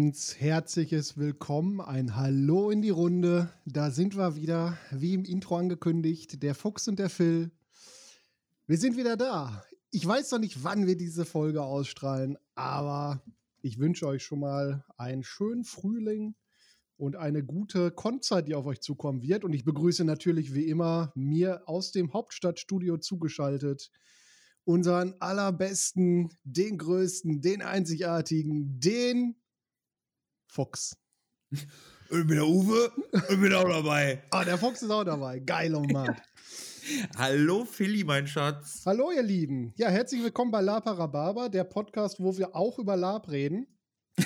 Ganz herzliches Willkommen, ein Hallo in die Runde. Da sind wir wieder, wie im Intro angekündigt, der Fuchs und der Phil. Wir sind wieder da. Ich weiß noch nicht, wann wir diese Folge ausstrahlen, aber ich wünsche euch schon mal einen schönen Frühling und eine gute Konzert, die auf euch zukommen wird. Und ich begrüße natürlich wie immer mir aus dem Hauptstadtstudio zugeschaltet unseren allerbesten, den größten, den einzigartigen, den Fuchs. Und ich bin der Uwe und ich bin auch dabei. Ah, der Fuchs ist auch dabei. Geil, oh Mann. Hallo Philly, mein Schatz. Hallo, ihr Lieben. Ja, herzlich willkommen bei La Parababa, der Podcast, wo wir auch über Lab reden.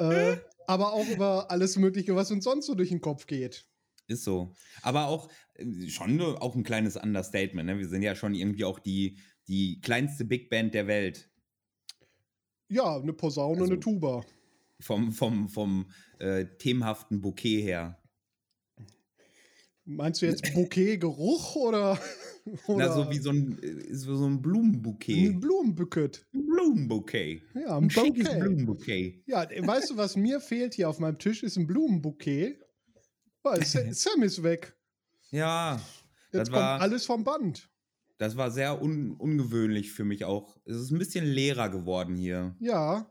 äh, aber auch über alles Mögliche, was uns sonst so durch den Kopf geht. Ist so. Aber auch äh, schon auch ein kleines Understatement. Ne? Wir sind ja schon irgendwie auch die, die kleinste Big Band der Welt. Ja, eine Posaune, also, eine Tuba. Vom, vom, vom äh, themenhaften Bouquet her. Meinst du jetzt Bouquet-Geruch oder, oder? Na, so wie so ein, äh, so ein Blumenbouquet. Ein Blumenbouquet. Ein Blumenbouquet. Ja, ein, ein schickes Blumenbouquet. Ja, weißt du, was mir fehlt hier auf meinem Tisch, ist ein Blumenbouquet. Weil Sam ist weg. Ja. Jetzt kommt alles vom Band. Das war sehr un ungewöhnlich für mich auch. Es ist ein bisschen leerer geworden hier. Ja.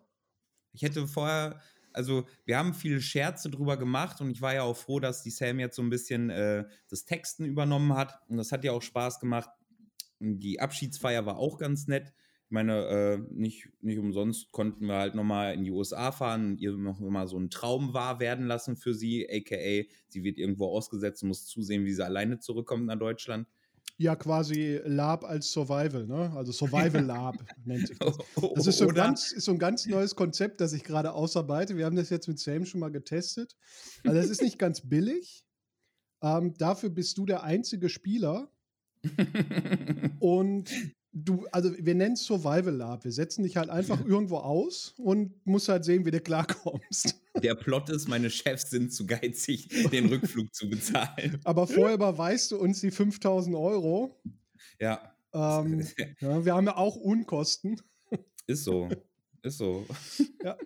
Ich hätte vorher, also wir haben viele Scherze drüber gemacht und ich war ja auch froh, dass die Sam jetzt so ein bisschen äh, das Texten übernommen hat. Und das hat ja auch Spaß gemacht. Die Abschiedsfeier war auch ganz nett. Ich meine, äh, nicht, nicht umsonst konnten wir halt nochmal in die USA fahren und ihr noch mal so einen Traum wahr werden lassen für sie, aka sie wird irgendwo ausgesetzt und muss zusehen, wie sie alleine zurückkommt nach Deutschland. Ja, quasi Lab als Survival, ne? Also Survival Lab nennt sich das. Das ist so, ein ganz, ist so ein ganz neues Konzept, das ich gerade ausarbeite. Wir haben das jetzt mit Sam schon mal getestet. Also, das ist nicht ganz billig. Ähm, dafür bist du der einzige Spieler. und du, also wir nennen es Survival Lab. Wir setzen dich halt einfach irgendwo aus und musst halt sehen, wie du klarkommst. Der Plot ist, meine Chefs sind zu geizig, den Rückflug zu bezahlen. Aber vorher überweist du uns die 5000 Euro. Ja. Ähm, ja. Wir haben ja auch Unkosten. Ist so. Ist so. Ja.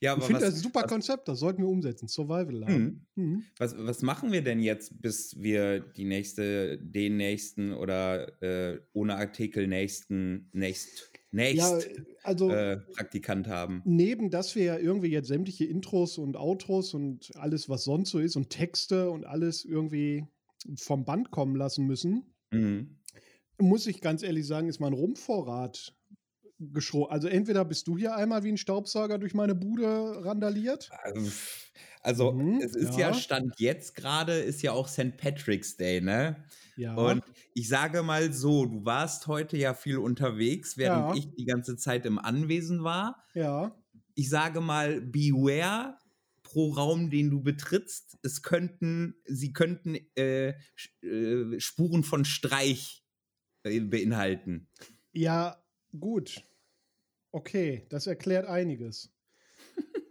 Ja, ich finde das ein super was, Konzept, das sollten wir umsetzen. Survival Lab. Mhm. Mhm. Was, was machen wir denn jetzt, bis wir die nächste, den nächsten oder äh, ohne Artikel nächsten, nächst, nächst ja, also, äh, Praktikant haben? Neben, dass wir ja irgendwie jetzt sämtliche Intros und Outros und alles, was sonst so ist und Texte und alles irgendwie vom Band kommen lassen müssen, mhm. muss ich ganz ehrlich sagen, ist mein Rumpfvorrat geschro. Also entweder bist du hier einmal wie ein Staubsauger durch meine Bude randaliert. Also mhm, es ist ja. ja Stand jetzt gerade, ist ja auch St. Patrick's Day, ne? Ja. Und ich sage mal so, du warst heute ja viel unterwegs, während ja. ich die ganze Zeit im Anwesen war. Ja. Ich sage mal, beware pro Raum, den du betrittst. Es könnten, sie könnten äh, äh, Spuren von Streich äh, beinhalten. Ja, Gut. Okay, das erklärt einiges.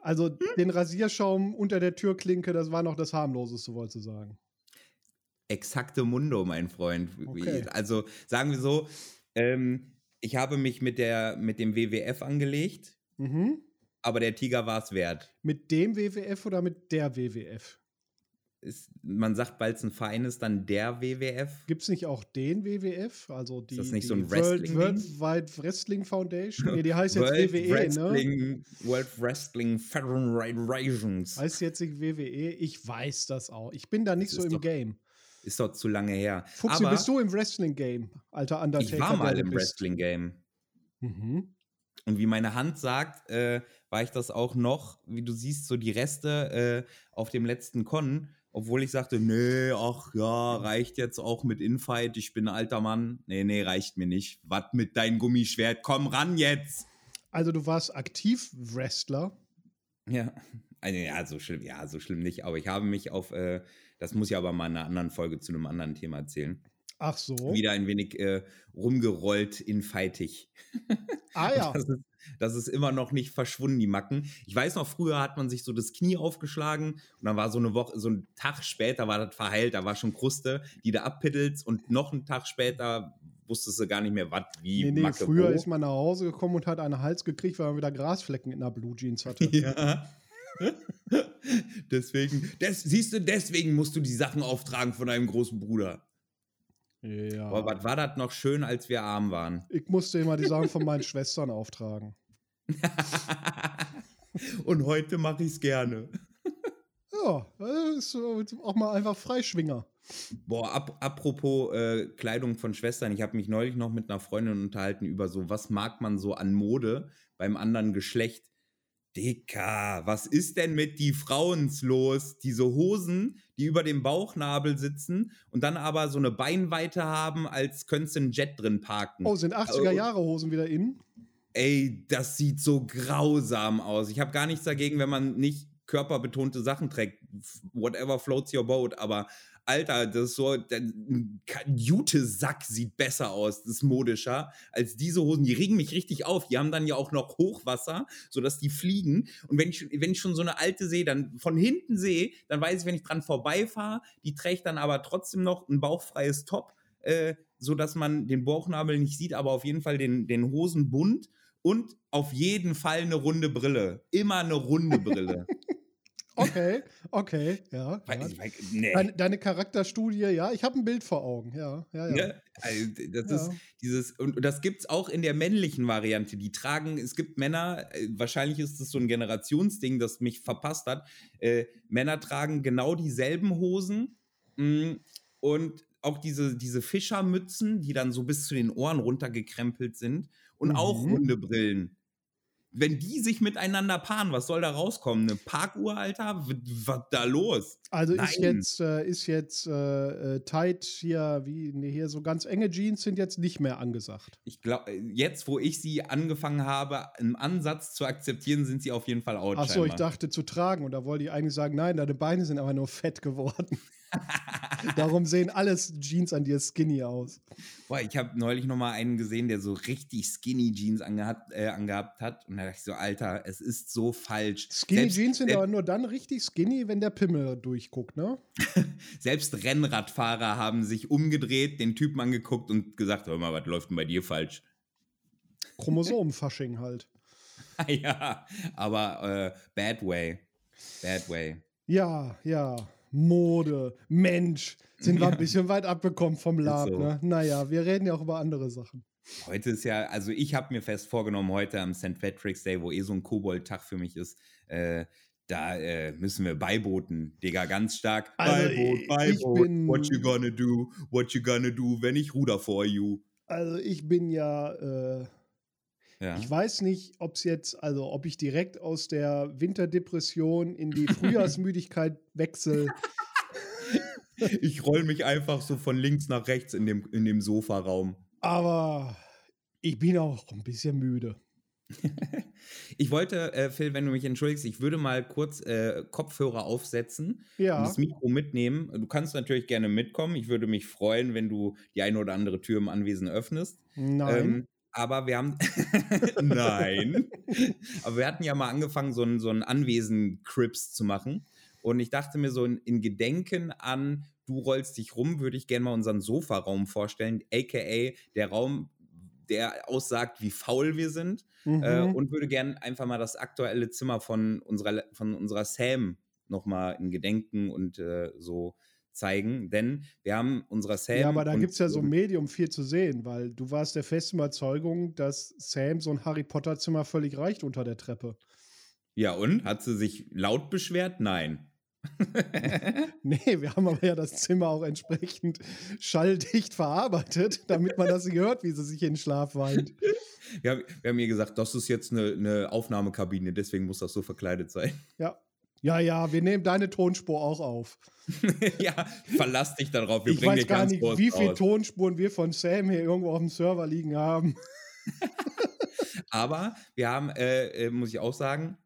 Also den Rasierschaum unter der Türklinke, das war noch das harmloseste, wolltest du sagen. Exakte Mundo, mein Freund. Okay. Also sagen wir so, ähm, ich habe mich mit, der, mit dem WWF angelegt, mhm. aber der Tiger war es wert. Mit dem WWF oder mit der WWF? Ist, man sagt, weil es ein Verein ist, dann der WWF. Gibt es nicht auch den WWF? Also die, ist das nicht so ein Wrestling World, World Wrestling Foundation? Nee, die heißt jetzt World WWE, ne? Wrestling, ne? World Wrestling Federations. Heißt jetzt nicht WWE? Ich weiß das auch. Ich bin da nicht das so im doch, Game. Ist doch zu lange her. Fuchsi, bist du im Wrestling-Game, alter Undertaker? Ich war mal im Wrestling-Game. Mhm. Und wie meine Hand sagt, äh, war ich das auch noch, wie du siehst, so die Reste äh, auf dem letzten Con Obwohl ich sagte, nee, ach ja, reicht jetzt auch mit Infight, ich bin ein alter Mann. Nee, nee, reicht mir nicht. Was mit deinem Gummischwert? Komm ran jetzt! Also du warst aktiv Wrestler. Ja, also, ja, so schlimm, ja, so schlimm nicht, aber ich habe mich auf, äh, das muss ich aber mal in einer anderen Folge zu einem anderen Thema erzählen. Ach so. Wieder ein wenig äh, rumgerollt in Feitig. Ah ja. Das ist, das ist immer noch nicht verschwunden, die Macken. Ich weiß noch, früher hat man sich so das Knie aufgeschlagen und dann war so eine Woche, so ein Tag später war das verheilt, da war schon Kruste, die da abpittelt und noch einen Tag später wusstest du gar nicht mehr, was, wie, Nee, nee, Macke, früher wo. ist man nach Hause gekommen und hat einen Hals gekriegt, weil man wieder Grasflecken in der Blue Jeans hatte. Ja. deswegen, des, siehst du, deswegen musst du die Sachen auftragen von deinem großen Bruder. Ja. Boah, was war das noch schön, als wir arm waren? Ich musste immer die Sachen von meinen Schwestern auftragen. Und heute mache ich es gerne. Ja, ist auch mal einfach Freischwinger. Boah, ap apropos äh, Kleidung von Schwestern, ich habe mich neulich noch mit einer Freundin unterhalten über so, was mag man so an Mode beim anderen Geschlecht. Dicker, was ist denn mit die Frauens los? Diese Hosen, die über dem Bauchnabel sitzen und dann aber so eine Beinweite haben, als könntest du einen Jet drin parken. Oh, sind 80er Jahre Hosen wieder in? Ey, das sieht so grausam aus. Ich habe gar nichts dagegen, wenn man nicht körperbetonte Sachen trägt. Whatever floats your boat. Aber Alter, das ist so, ein Jute-Sack sieht besser aus, das ist modischer als diese Hosen. Die regen mich richtig auf. Die haben dann ja auch noch Hochwasser, sodass die fliegen. Und wenn ich, wenn ich schon so eine alte sehe, dann von hinten sehe, dann weiß ich, wenn ich dran vorbeifahre, die trägt dann aber trotzdem noch ein bauchfreies Top, äh, sodass man den Bauchnabel nicht sieht, aber auf jeden Fall den, den Hosenbund und auf jeden Fall eine runde Brille. Immer eine runde Brille. Okay, okay, ja. Ja. nee. Deine, deine Charakterstudie, ja, ich habe ein Bild vor Augen, ja, ja, ja. Ne? Also, das Ja. ist dieses, und das gibt es auch in der männlichen Variante. Die tragen, es gibt Männer, äh, wahrscheinlich ist das so ein Generationsding, das mich verpasst hat. Äh, Männer tragen genau dieselben Hosen mh, und auch diese, diese Fischermützen, die dann so bis zu den Ohren runtergekrempelt sind und auch Mhm. runde Brillen. Wenn die sich miteinander paaren, was soll da rauskommen? Eine Parkuhr, Alter? Was da los? Also ist Nein. jetzt, äh, ist jetzt äh, äh, tight hier, wie, nee, hier so ganz enge Jeans sind jetzt nicht mehr angesagt. Ich glaube, jetzt, wo ich sie angefangen habe, im Ansatz zu akzeptieren, sind sie auf jeden Fall out. Ach so, ich dachte zu tragen und da wollte ich eigentlich sagen, nein, deine Beine sind aber nur fett geworden. Darum sehen alles Jeans an dir skinny aus. Boah, ich habe neulich noch mal einen gesehen, der so richtig skinny Jeans angehabt, äh, angehabt hat. Und da dachte ich so, Alter, es ist so falsch. Skinny selbst, Jeans sind äh, aber nur dann richtig skinny, wenn der Pimmel durchguckt, ne? selbst Rennradfahrer haben sich umgedreht, den Typen angeguckt und gesagt, hör mal, was läuft denn bei dir falsch? Chromosomenfasching halt. ja, aber äh, bad way. Bad way. Ja, ja. Mode, Mensch, sind wir ein bisschen weit abgekommen vom Lab, so. ne? Naja, wir reden ja auch über andere Sachen. Heute ist ja, also ich habe mir fest vorgenommen, heute am St. Patrick's Day, wo eh so ein Kobold-Tag für mich ist, äh, da äh, müssen wir beiboten, Digga, ganz stark. Also, Beiboot, bin- what you gonna do, what you gonna do, wenn ich ruder for you. Also ich bin ja, äh, Ja. ich weiß nicht, ob es jetzt, also ob ich direkt aus der Winterdepression in die Frühjahrsmüdigkeit wechsle. Ich roll mich einfach so von links nach rechts in dem, in dem Sofaraum. Aber ich bin auch ein bisschen müde. Ich wollte, äh, Phil, wenn du mich entschuldigst, ich würde mal kurz äh, Kopfhörer aufsetzen und Ja, das Mikro mitnehmen. Du kannst natürlich gerne mitkommen. Ich würde mich freuen, wenn du die eine oder andere Tür im Anwesen öffnest. nein. Ähm, aber wir haben. Nein. aber wir hatten ja mal angefangen, so ein, so ein Anwesen-Crips zu machen. Und ich dachte mir so in, in Gedenken an Du rollst dich rum, würde ich gerne mal unseren Sofaraum vorstellen, aka der Raum, der aussagt, wie faul wir sind. mhm. Äh, und würde gerne einfach mal das aktuelle Zimmer von unserer, von unserer Sam nochmal in Gedenken und äh, so zeigen. Denn wir haben unserer Sam. ja, aber da gibt es ja so ein Medium viel zu sehen, weil du warst der festen Überzeugung, dass Sam so ein Harry Potter-Zimmer völlig reicht unter der Treppe. Ja, und? Hat sie sich laut beschwert? Nein. Nee, wir haben aber ja das Zimmer auch entsprechend schalldicht verarbeitet, damit man das hört, wie sie sich in den Schlaf weint. Wir haben, wir haben ihr gesagt, das ist jetzt eine, eine Aufnahmekabine, deswegen muss das so verkleidet sein. Ja, Ja, ja, wir nehmen deine Tonspur auch auf. ja, verlass dich darauf. Wir ich bringen weiß gar nicht, wie viele raus. Tonspuren wir von Sam hier irgendwo auf dem Server liegen haben. Aber wir haben, äh, äh, muss ich auch sagen,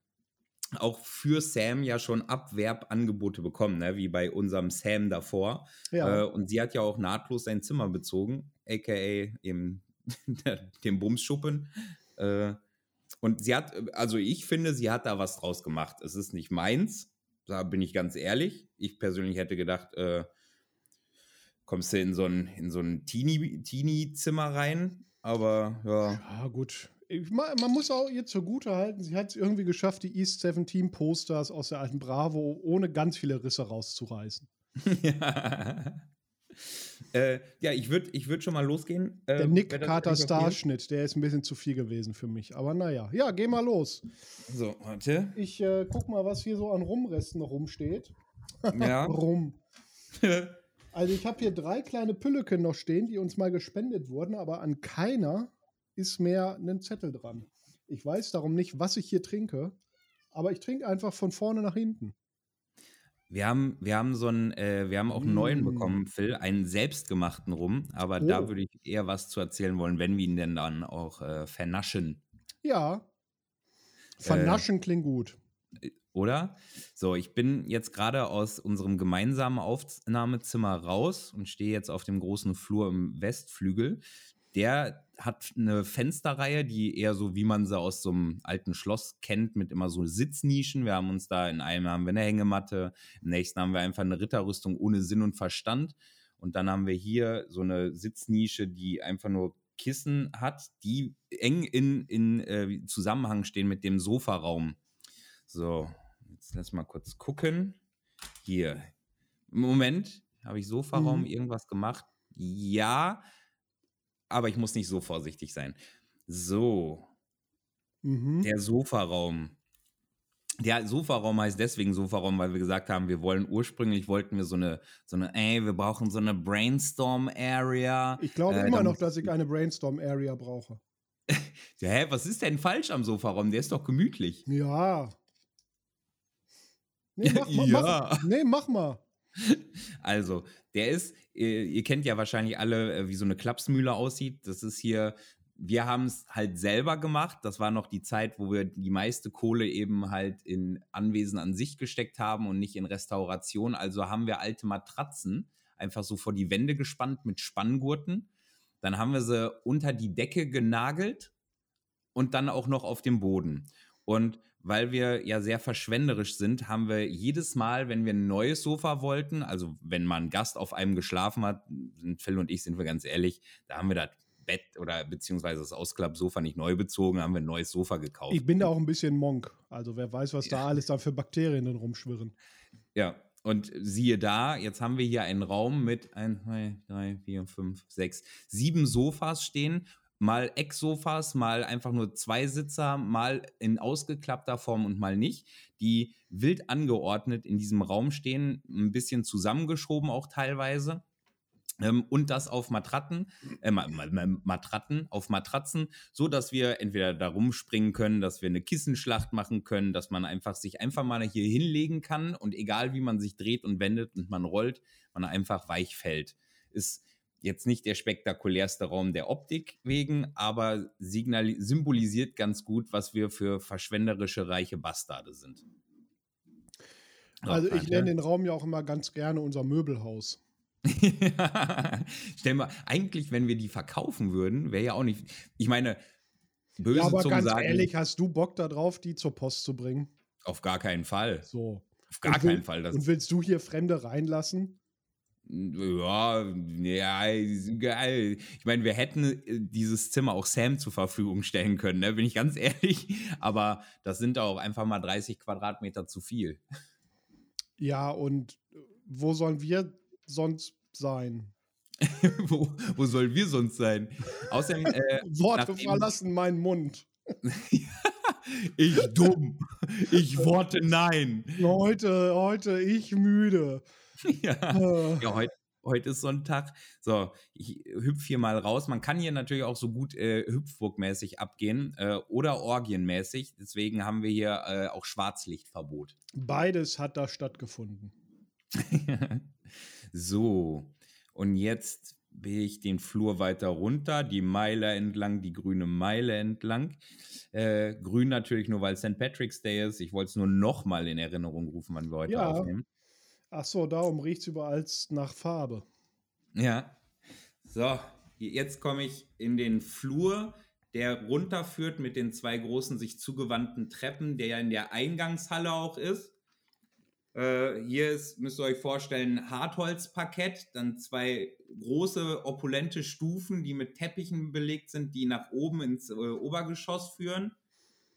auch für Sam ja schon Abwerbangebote bekommen, ne? wie bei unserem Sam davor. Ja. Äh, und sie hat ja auch nahtlos sein Zimmer bezogen, aka eben dem Bumsschuppen. Äh, und sie hat, also ich finde, sie hat da was draus gemacht. Es ist nicht meins, da bin ich ganz ehrlich. Ich persönlich hätte gedacht, äh, kommst du in so ein, in so ein Teenie-Zimmer rein, aber ja. Ja, gut. Ich, man muss auch ihr zugute halten, sie hat es irgendwie geschafft, die East 17 Posters aus der alten Bravo ohne ganz viele Risse rauszureißen. ja. Äh, ja, ich würde ich würd schon mal losgehen. Äh, der Nick Carter Starschnitt, der ist ein bisschen zu viel gewesen für mich. Aber naja, ja, geh mal los. So, warte. Ich äh, guck mal, was hier so an Rumresten noch rumsteht. Ja. Rum. also ich habe hier drei kleine Pülleken noch stehen, die uns mal gespendet wurden, aber an keiner ist mehr ein Zettel dran. Ich weiß darum nicht, was ich hier trinke, aber ich trinke einfach von vorne nach hinten. Wir haben, wir haben so einen, äh, wir haben auch einen neuen Mm. bekommen, Phil, einen selbstgemachten Rum, aber Oh. da würde ich eher was zu erzählen wollen, wenn wir ihn denn dann auch äh, vernaschen, Ja. Vernaschen klingt gut. oder? So, ich bin jetzt gerade aus unserem gemeinsamen Aufnahmezimmer raus und stehe jetzt auf dem großen Flur im Westflügel. Der hat eine Fensterreihe, die eher so, wie man sie aus so einem alten Schloss kennt, mit immer so Sitznischen. Wir haben uns da in einem haben wir eine Hängematte, im nächsten haben wir einfach eine Ritterrüstung ohne Sinn und Verstand. Und dann haben wir hier so eine Sitznische, die einfach nur Kissen hat, die eng in, in äh, Zusammenhang stehen mit dem Sofaraum. So, jetzt lass mal kurz gucken. Hier. Moment habe ich Sofaraum Mhm. irgendwas gemacht. Ja, aber ich muss nicht so vorsichtig sein. So, Mhm. der Sofaraum. Der Sofaraum heißt deswegen Sofaraum, weil wir gesagt haben, wir wollen ursprünglich wollten wir so eine, so eine, ey, wir brauchen so eine Brainstorm-Area. Ich glaube Äh, immer noch, dass ich eine Brainstorm-Area brauche. Ja, hä, was ist denn falsch am Sofaraum? Der ist doch gemütlich. Ja. Nee, mach, Ja. mach, nee, mach mal. Also, der ist, ihr kennt ja wahrscheinlich alle, äh, wie so eine Klapsmühle aussieht. Das ist hier, wir haben es halt selber gemacht. Das war noch die Zeit, wo wir die meiste Kohle eben halt in Anwesen an sich gesteckt haben und nicht in Restauration. Also haben wir alte Matratzen einfach so vor die Wände gespannt mit Spanngurten. Dann haben wir sie unter die Decke genagelt und dann auch noch auf dem Boden. Und weil wir ja sehr verschwenderisch sind, haben wir jedes Mal, wenn wir ein neues Sofa wollten, also wenn mal ein Gast auf einem geschlafen hat, sind Phil und ich, sind wir ganz ehrlich, da haben wir das Bett oder beziehungsweise das Ausklappsofa nicht neu bezogen, haben wir ein neues Sofa gekauft. Ich bin da auch ein bisschen Monk. Also wer weiß, was da alles da für Bakterien drin rumschwirren. Ja, und siehe da, jetzt haben wir hier einen Raum mit 1, 2, 3, 4, 5, 6, sieben Sofas stehen. Mal Ecksofas, mal einfach nur zwei Sitzer, mal in ausgeklappter Form und mal nicht, die wild angeordnet in diesem Raum stehen, ein bisschen zusammengeschoben auch teilweise. Ähm, und das auf Matratten, äh, Ma- Ma- Ma- Matratten, auf Matratzen, so dass wir entweder da rumspringen können, dass wir eine Kissenschlacht machen können, dass man einfach sich einfach mal hier hinlegen kann und egal wie man sich dreht und wendet und man rollt, man einfach weich fällt. Ist jetzt nicht der spektakulärste Raum der Optik wegen, aber symbolisiert ganz gut, was wir für verschwenderische reiche Bastarde sind. So, Also ich nenne den Raum ja auch immer ganz gerne unser Möbelhaus. Stell mal, eigentlich, wenn wir die verkaufen würden, wäre ja auch nicht. Ich meine, böse Ja, aber Zungen ganz sagen, ehrlich, hast du Bock darauf, die zur Post zu bringen? auf gar keinen Fall. So. Auf gar will- keinen Fall. Und willst du hier Fremde reinlassen? Ja, ja, geil. Ich meine, wir hätten äh, dieses Zimmer auch Sam zur Verfügung stellen können, ne? bin ich ganz ehrlich. Aber das sind auch einfach mal 30 Quadratmeter zu viel. Ja, und äh, wo sollen wir sonst sein? wo, wo sollen wir sonst sein? Außerdem, äh, Worte verlassen meinen Mund. ich dumm. Ich worte nein. Heute, heute ich müde. ja. Äh, Ja, heute, heute ist so ein Tag. So, ich hüpf hier mal raus. Man kann hier natürlich auch so gut äh, Hüpfburgmäßig abgehen äh, oder Orgienmäßig. Deswegen haben wir hier äh, auch Schwarzlichtverbot. Beides hat da stattgefunden. so, und jetzt will ich den Flur weiter runter, die Meile entlang, die grüne Meile entlang. Äh, grün natürlich nur, weil St. Patrick's Day ist. Ich wollte es nur noch mal in Erinnerung rufen, wann wir heute ja. aufnehmen. Ach so, darum riecht es überall nach Farbe. Ja. So, jetzt komme ich in den Flur, der runterführt mit den zwei großen sich zugewandten Treppen, der ja in der Eingangshalle auch ist. Äh, hier ist, müsst ihr euch vorstellen, Hartholzparkett, dann zwei große, opulente Stufen, die mit Teppichen belegt sind, die nach oben ins äh, Obergeschoss führen.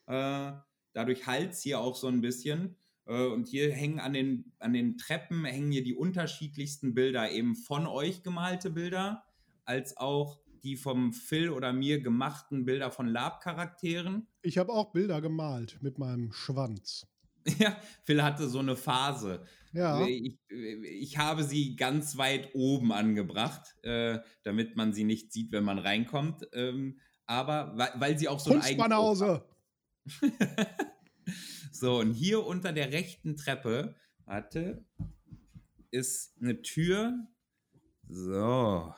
Äh, dadurch halt es hier auch so ein bisschen. Äh, und hier hängen an den, an den Treppen hängen hier die unterschiedlichsten Bilder, eben von euch gemalte Bilder, als auch die vom Phil oder mir gemachten Bilder von Lab-Charakteren. Ich habe auch Bilder gemalt mit meinem Schwanz. Ja, Phil hatte so eine Phase. Ja. Ich, ich habe sie ganz weit oben angebracht, äh, damit man sie nicht sieht, wenn man reinkommt. Ähm, aber weil, weil, sie auch so ein Kunstbanause. so, und hier unter der rechten Treppe, warte, ist eine Tür. So.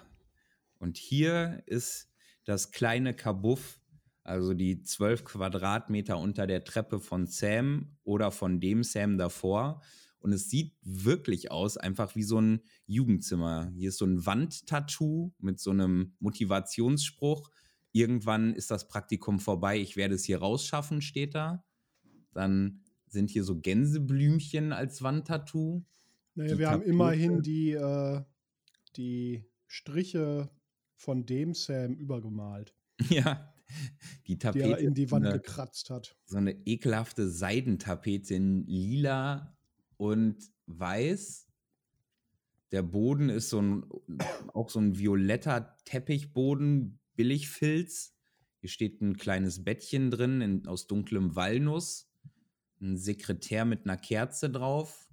Und hier ist das kleine Kabuff also die zwölf Quadratmeter unter der Treppe von Sam oder von dem Sam davor. Und es sieht wirklich aus, einfach wie so ein Jugendzimmer. Hier ist so ein Wandtattoo mit so einem Motivationsspruch. Irgendwann ist das Praktikum vorbei, ich werde es hier rausschaffen, steht da. Dann sind hier so Gänseblümchen als Wandtattoo. Naja, wir haben immerhin die, äh, die Striche von dem Sam übergemalt. Ja, die Tapete. Die er in die Wand eine, gekratzt hat. So eine ekelhafte Seidentapete in lila und weiß. Der Boden ist so ein, auch so ein violetter Teppichboden, Billigfilz. Hier steht ein kleines Bettchen drin in, aus dunklem Walnuss. Ein Sekretär mit einer Kerze drauf.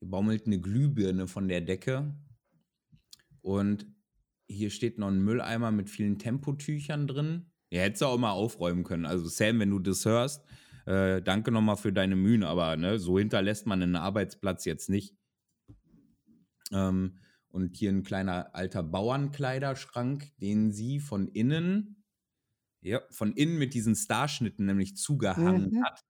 Hier baumelt eine Glühbirne von der Decke. Und hier steht noch ein Mülleimer mit vielen Tempotüchern drin. Ja, hättest du auch mal aufräumen können. Also Sam, wenn du das hörst, äh, danke nochmal für deine Mühen, aber ne, so hinterlässt man einen Arbeitsplatz jetzt nicht. Ähm, und hier ein kleiner alter Bauernkleiderschrank, den sie von innen, ja, von innen mit diesen Starschnitten nämlich zugehangen mhm. hat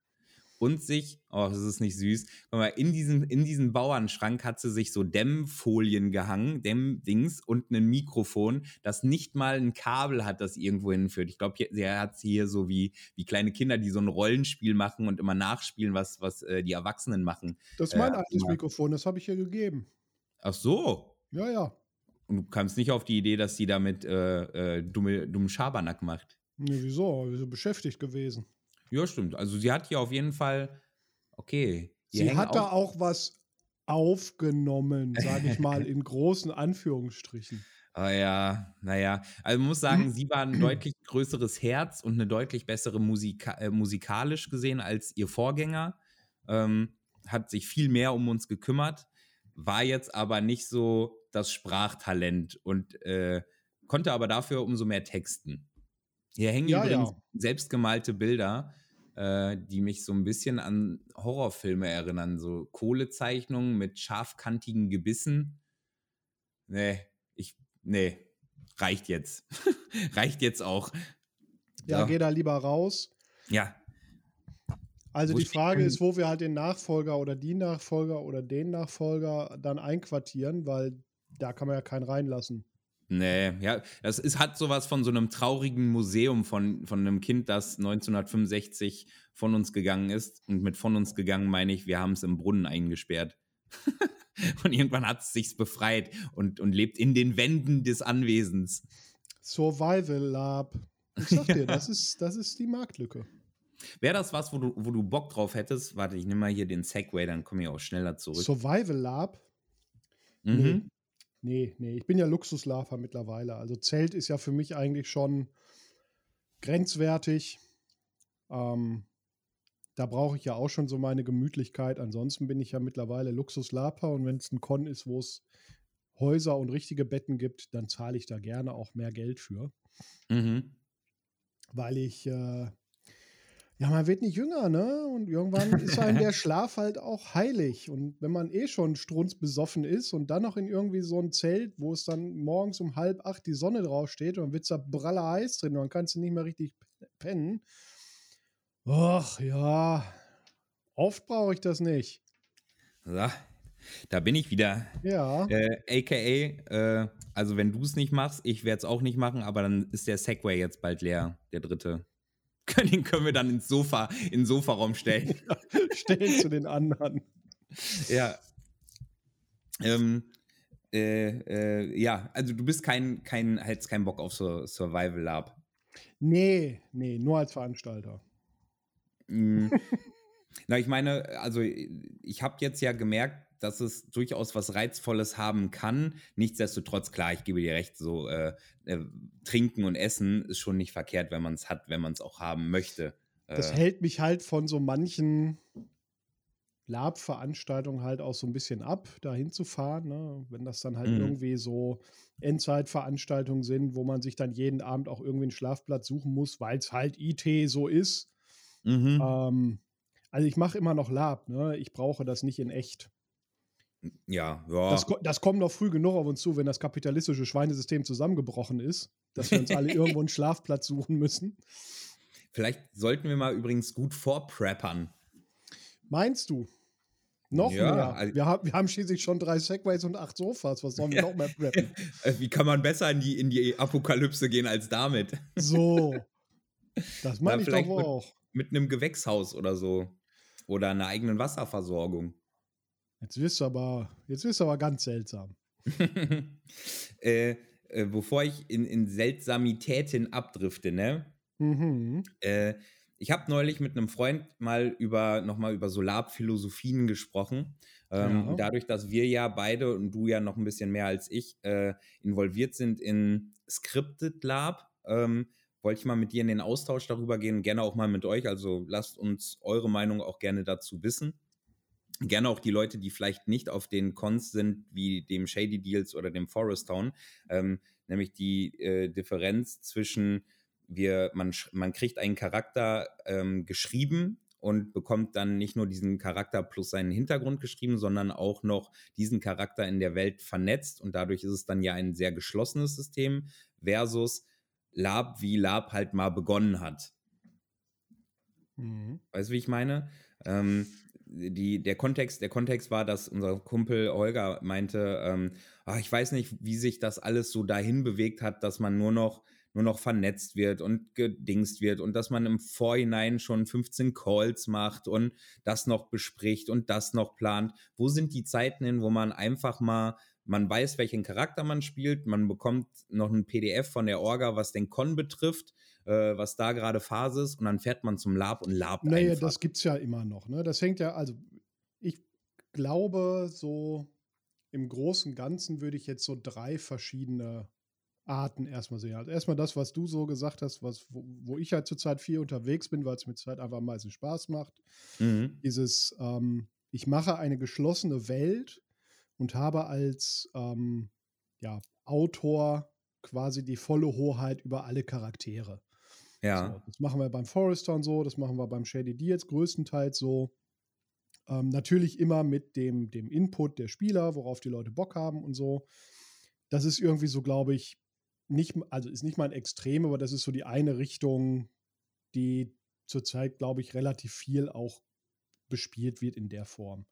und sich, oh, das ist nicht süß, mal, in diesen, in diesen Bauernschrank hat sie sich so Dämmfolien gehangen, Dämmdings und ein Mikrofon, das nicht mal ein Kabel hat, das irgendwo hinführt. Ich glaube, sie hat hier so wie, wie kleine Kinder, die so ein Rollenspiel machen und immer nachspielen, was, was äh, die Erwachsenen machen. Das ist mein äh, altes Mikrofon, das habe ich ihr gegeben. Ach so. Ja, ja. Und du kamst nicht auf die Idee, dass sie damit äh, äh, dumme, dummen Schabernack macht. Nee, wieso? Wir sind beschäftigt gewesen. Ja, stimmt. Also sie hat hier auf jeden Fall, okay. Sie hat da auch was aufgenommen, sage ich mal, in großen Anführungsstrichen. Oh ja, naja. Also man muss sagen, sie war ein deutlich größeres Herz und eine deutlich bessere Musika äh, musikalisch gesehen als ihr Vorgänger. Ähm, hat sich viel mehr um uns gekümmert, war jetzt aber nicht so das Sprachtalent und äh, konnte aber dafür umso mehr texten. Hier hängen ja, übrigens ja. selbstgemalte Bilder, äh, die mich so ein bisschen an Horrorfilme erinnern. So Kohlezeichnungen mit scharfkantigen Gebissen. Nee, ich, nee, reicht jetzt. reicht jetzt auch. Ja, ja, geh da lieber raus. Ja. Also wo die Frage ist, wo wir halt den Nachfolger oder die Nachfolger oder den Nachfolger dann einquartieren, weil da kann man ja keinen reinlassen. Nee, ja, das ist, hat sowas von so einem traurigen Museum von, von einem Kind, das 1965 von uns gegangen ist. Und mit von uns gegangen meine ich, wir haben es im Brunnen eingesperrt. und irgendwann hat es sich befreit und, und lebt in den Wänden des Anwesens. Survival Lab. Ich sag dir, das, ist, das ist die Marktlücke. Wäre das was, wo du, wo du Bock drauf hättest? Warte, ich nehme mal hier den Segway, dann komme ich auch schneller zurück. Survival Lab? Mhm. Nee. Nee, nee, ich bin ja Luxuslafer mittlerweile. Also Zelt ist ja für mich eigentlich schon grenzwertig. Ähm, da brauche ich ja auch schon so meine Gemütlichkeit. Ansonsten bin ich ja mittlerweile Luxuslaper und wenn es ein Con ist, wo es Häuser und richtige Betten gibt, dann zahle ich da gerne auch mehr Geld für. Mhm. Weil ich, äh, ja, man wird nicht jünger, ne? Und irgendwann ist einem der Schlaf halt auch heilig. Und wenn man eh schon strunzbesoffen ist und dann noch in irgendwie so ein Zelt, wo es dann morgens um halb acht die Sonne draufsteht und dann wird es da braller heiß drin und dann kannst du nicht mehr richtig pennen. Ach ja, oft brauche ich das nicht. Ja, da bin ich wieder. Ja. Äh, AKA, äh, also wenn du es nicht machst, ich werde es auch nicht machen, aber dann ist der Segway jetzt bald leer, der dritte. Den können wir dann ins Sofa, in den Sofaraum stellen. stellen zu den anderen. Ja. Ähm, äh, äh, ja, also du bist kein, kein, hättest keinen Bock auf so Survival Lab. Nee, nee, nur als Veranstalter. Mm. Na, ich meine, also ich habe jetzt ja gemerkt, dass es durchaus was Reizvolles haben kann. Nichtsdestotrotz, klar, ich gebe dir recht, so äh, äh, trinken und essen ist schon nicht verkehrt, wenn man es hat, wenn man es auch haben möchte. Das äh, hält mich halt von so manchen Lab-Veranstaltungen halt auch so ein bisschen ab, da hinzufahren. Ne? Wenn das dann halt mhm. irgendwie so Endzeitveranstaltungen sind, wo man sich dann jeden Abend auch irgendwie einen Schlafplatz suchen muss, weil es halt IT so ist. Mhm. Ähm, also ich mache immer noch Lab, ne? Ich brauche das nicht in echt. Ja, ja. Das, das, kommt noch früh genug auf uns zu, wenn das kapitalistische Schweinesystem zusammengebrochen ist, dass wir uns alle irgendwo einen Schlafplatz suchen müssen. Vielleicht sollten wir mal übrigens gut vorpreppern. Meinst du? Noch ja, mehr. Also wir, haben, wir haben schließlich schon drei Segways und acht Sofas. Was sollen wir ja. noch mehr preppen? Äh, wie kann man besser in die, in die Apokalypse gehen als damit? So. Das meine ich doch auch. Mit, mit einem Gewächshaus oder so. Oder einer eigenen Wasserversorgung. Jetzt wirst du aber, jetzt wirst du aber ganz seltsam. äh, äh, bevor ich in, in Seltsamitäten abdrifte, ne? Mhm. Äh, ich habe neulich mit einem Freund mal über nochmal über Solarphilosophien gesprochen. Ähm, ja. Dadurch, dass wir ja beide und du ja noch ein bisschen mehr als ich äh, involviert sind in Scripted Lab, ähm, wollte ich mal mit dir in den Austausch darüber gehen, gerne auch mal mit euch. Also lasst uns eure Meinung auch gerne dazu wissen gerne auch die Leute, die vielleicht nicht auf den Cons sind, wie dem Shady Deals oder dem Forest Town, ähm, nämlich die äh, Differenz zwischen wir, man, man kriegt einen Charakter ähm, geschrieben und bekommt dann nicht nur diesen Charakter plus seinen Hintergrund geschrieben, sondern auch noch diesen Charakter in der Welt vernetzt und dadurch ist es dann ja ein sehr geschlossenes System versus Lab, wie Lab halt mal begonnen hat. Mhm. Weißt du, wie ich meine? Ähm, die, der, Kontext, der Kontext war, dass unser Kumpel Holger meinte, ähm, ach, ich weiß nicht, wie sich das alles so dahin bewegt hat, dass man nur noch, nur noch vernetzt wird und gedingst wird und dass man im Vorhinein schon 15 Calls macht und das noch bespricht und das noch plant. Wo sind die Zeiten hin, wo man einfach mal man weiß, welchen Charakter man spielt, man bekommt noch ein PDF von der Orga, was den Con betrifft äh, was da gerade Phase ist und dann fährt man zum Lab und Lab Naja, einfach. das gibt es ja immer noch. Ne? Das hängt ja, also ich glaube, so im Großen und Ganzen würde ich jetzt so drei verschiedene Arten erstmal sehen. Also erstmal das, was du so gesagt hast, was, wo, wo ich halt zurzeit viel unterwegs bin, weil es mir zurzeit einfach am meisten Spaß macht. Mhm. Dieses, ähm, ich mache eine geschlossene Welt und habe als ähm, ja, Autor quasi die volle Hoheit über alle Charaktere. Ja. So, das machen wir beim Forester und so, das machen wir beim Shady Deals größtenteils so. Ähm, natürlich immer mit dem, dem Input der Spieler, worauf die Leute Bock haben und so. Das ist irgendwie so, glaube ich, nicht, also ist nicht mal ein Extrem, aber das ist so die eine Richtung, die zurzeit, glaube ich, relativ viel auch bespielt wird in der Form.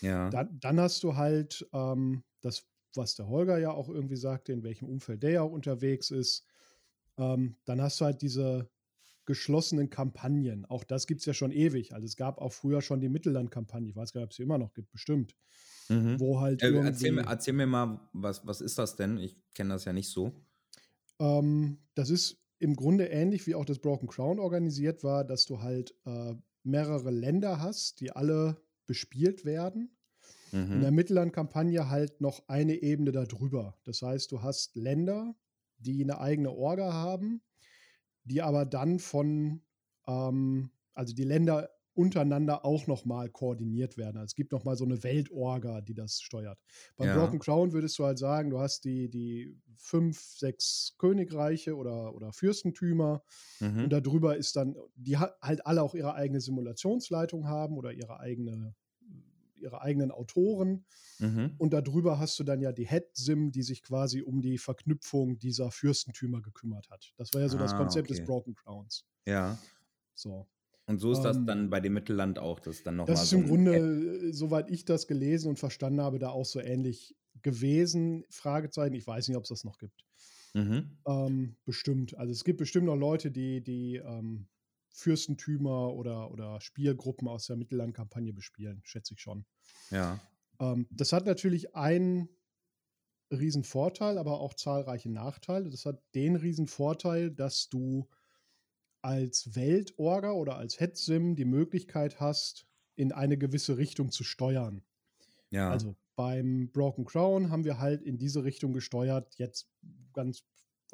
Ja. Dann, dann hast du halt ähm, das, was der Holger ja auch irgendwie sagte, in welchem Umfeld der ja auch unterwegs ist. Ähm, dann hast du halt diese geschlossenen Kampagnen. Auch das gibt es ja schon ewig. Also es gab auch früher schon die Mittelland-Kampagne. Ich weiß gar nicht, ob es sie immer noch gibt, bestimmt. Mhm. Wo halt äh, erzähl, mir, erzähl, mir, mal, was, was ist das denn? Ich kenne das ja nicht so. Ähm, das ist im Grunde ähnlich wie auch das Broken Crown organisiert war, dass du halt äh, mehrere Länder hast, die alle bespielt werden. Mhm. In der Mittelland-Kampagne halt noch eine Ebene darüber. Das heißt, du hast Länder, die eine eigene Orga haben, die aber dann von, ähm, also die Länder untereinander auch nochmal koordiniert werden. Also es gibt nochmal so eine Weltorga, die das steuert. Beim Ja. Broken Crown würdest du halt sagen, du hast die, die fünf, sechs Königreiche oder, oder Fürstentümer Mhm. und darüber ist dann, die ha- halt alle auch ihre eigene Simulationsleitung haben oder ihre eigene ihre eigenen Autoren Mhm. und darüber hast du dann ja die Head-Sim, die sich quasi um die Verknüpfung dieser Fürstentümer gekümmert hat. Das war ja so das Ah, Konzept okay. des Broken Crowns. Ja. So. Und so ist das Ähm, dann bei dem Mittelland auch, das dann nochmal. Das ist so im Grunde, Add- äh, soweit ich das gelesen und verstanden habe, da auch so ähnlich gewesen. Fragezeichen, ich weiß nicht, ob es das noch gibt. Mhm. Ähm, bestimmt. Also es gibt bestimmt noch Leute, die die ähm, Fürstentümer oder, oder Spielgruppen aus der Mittellandkampagne bespielen, schätze ich schon. Ja. Ähm, das hat natürlich einen riesen Vorteil, aber auch zahlreiche Nachteile. Das hat den riesen Vorteil, dass du als Weltorga oder als Headsim die Möglichkeit hast, in eine gewisse Richtung zu steuern. Ja. Also beim Broken Crown haben wir halt in diese Richtung gesteuert. Jetzt ganz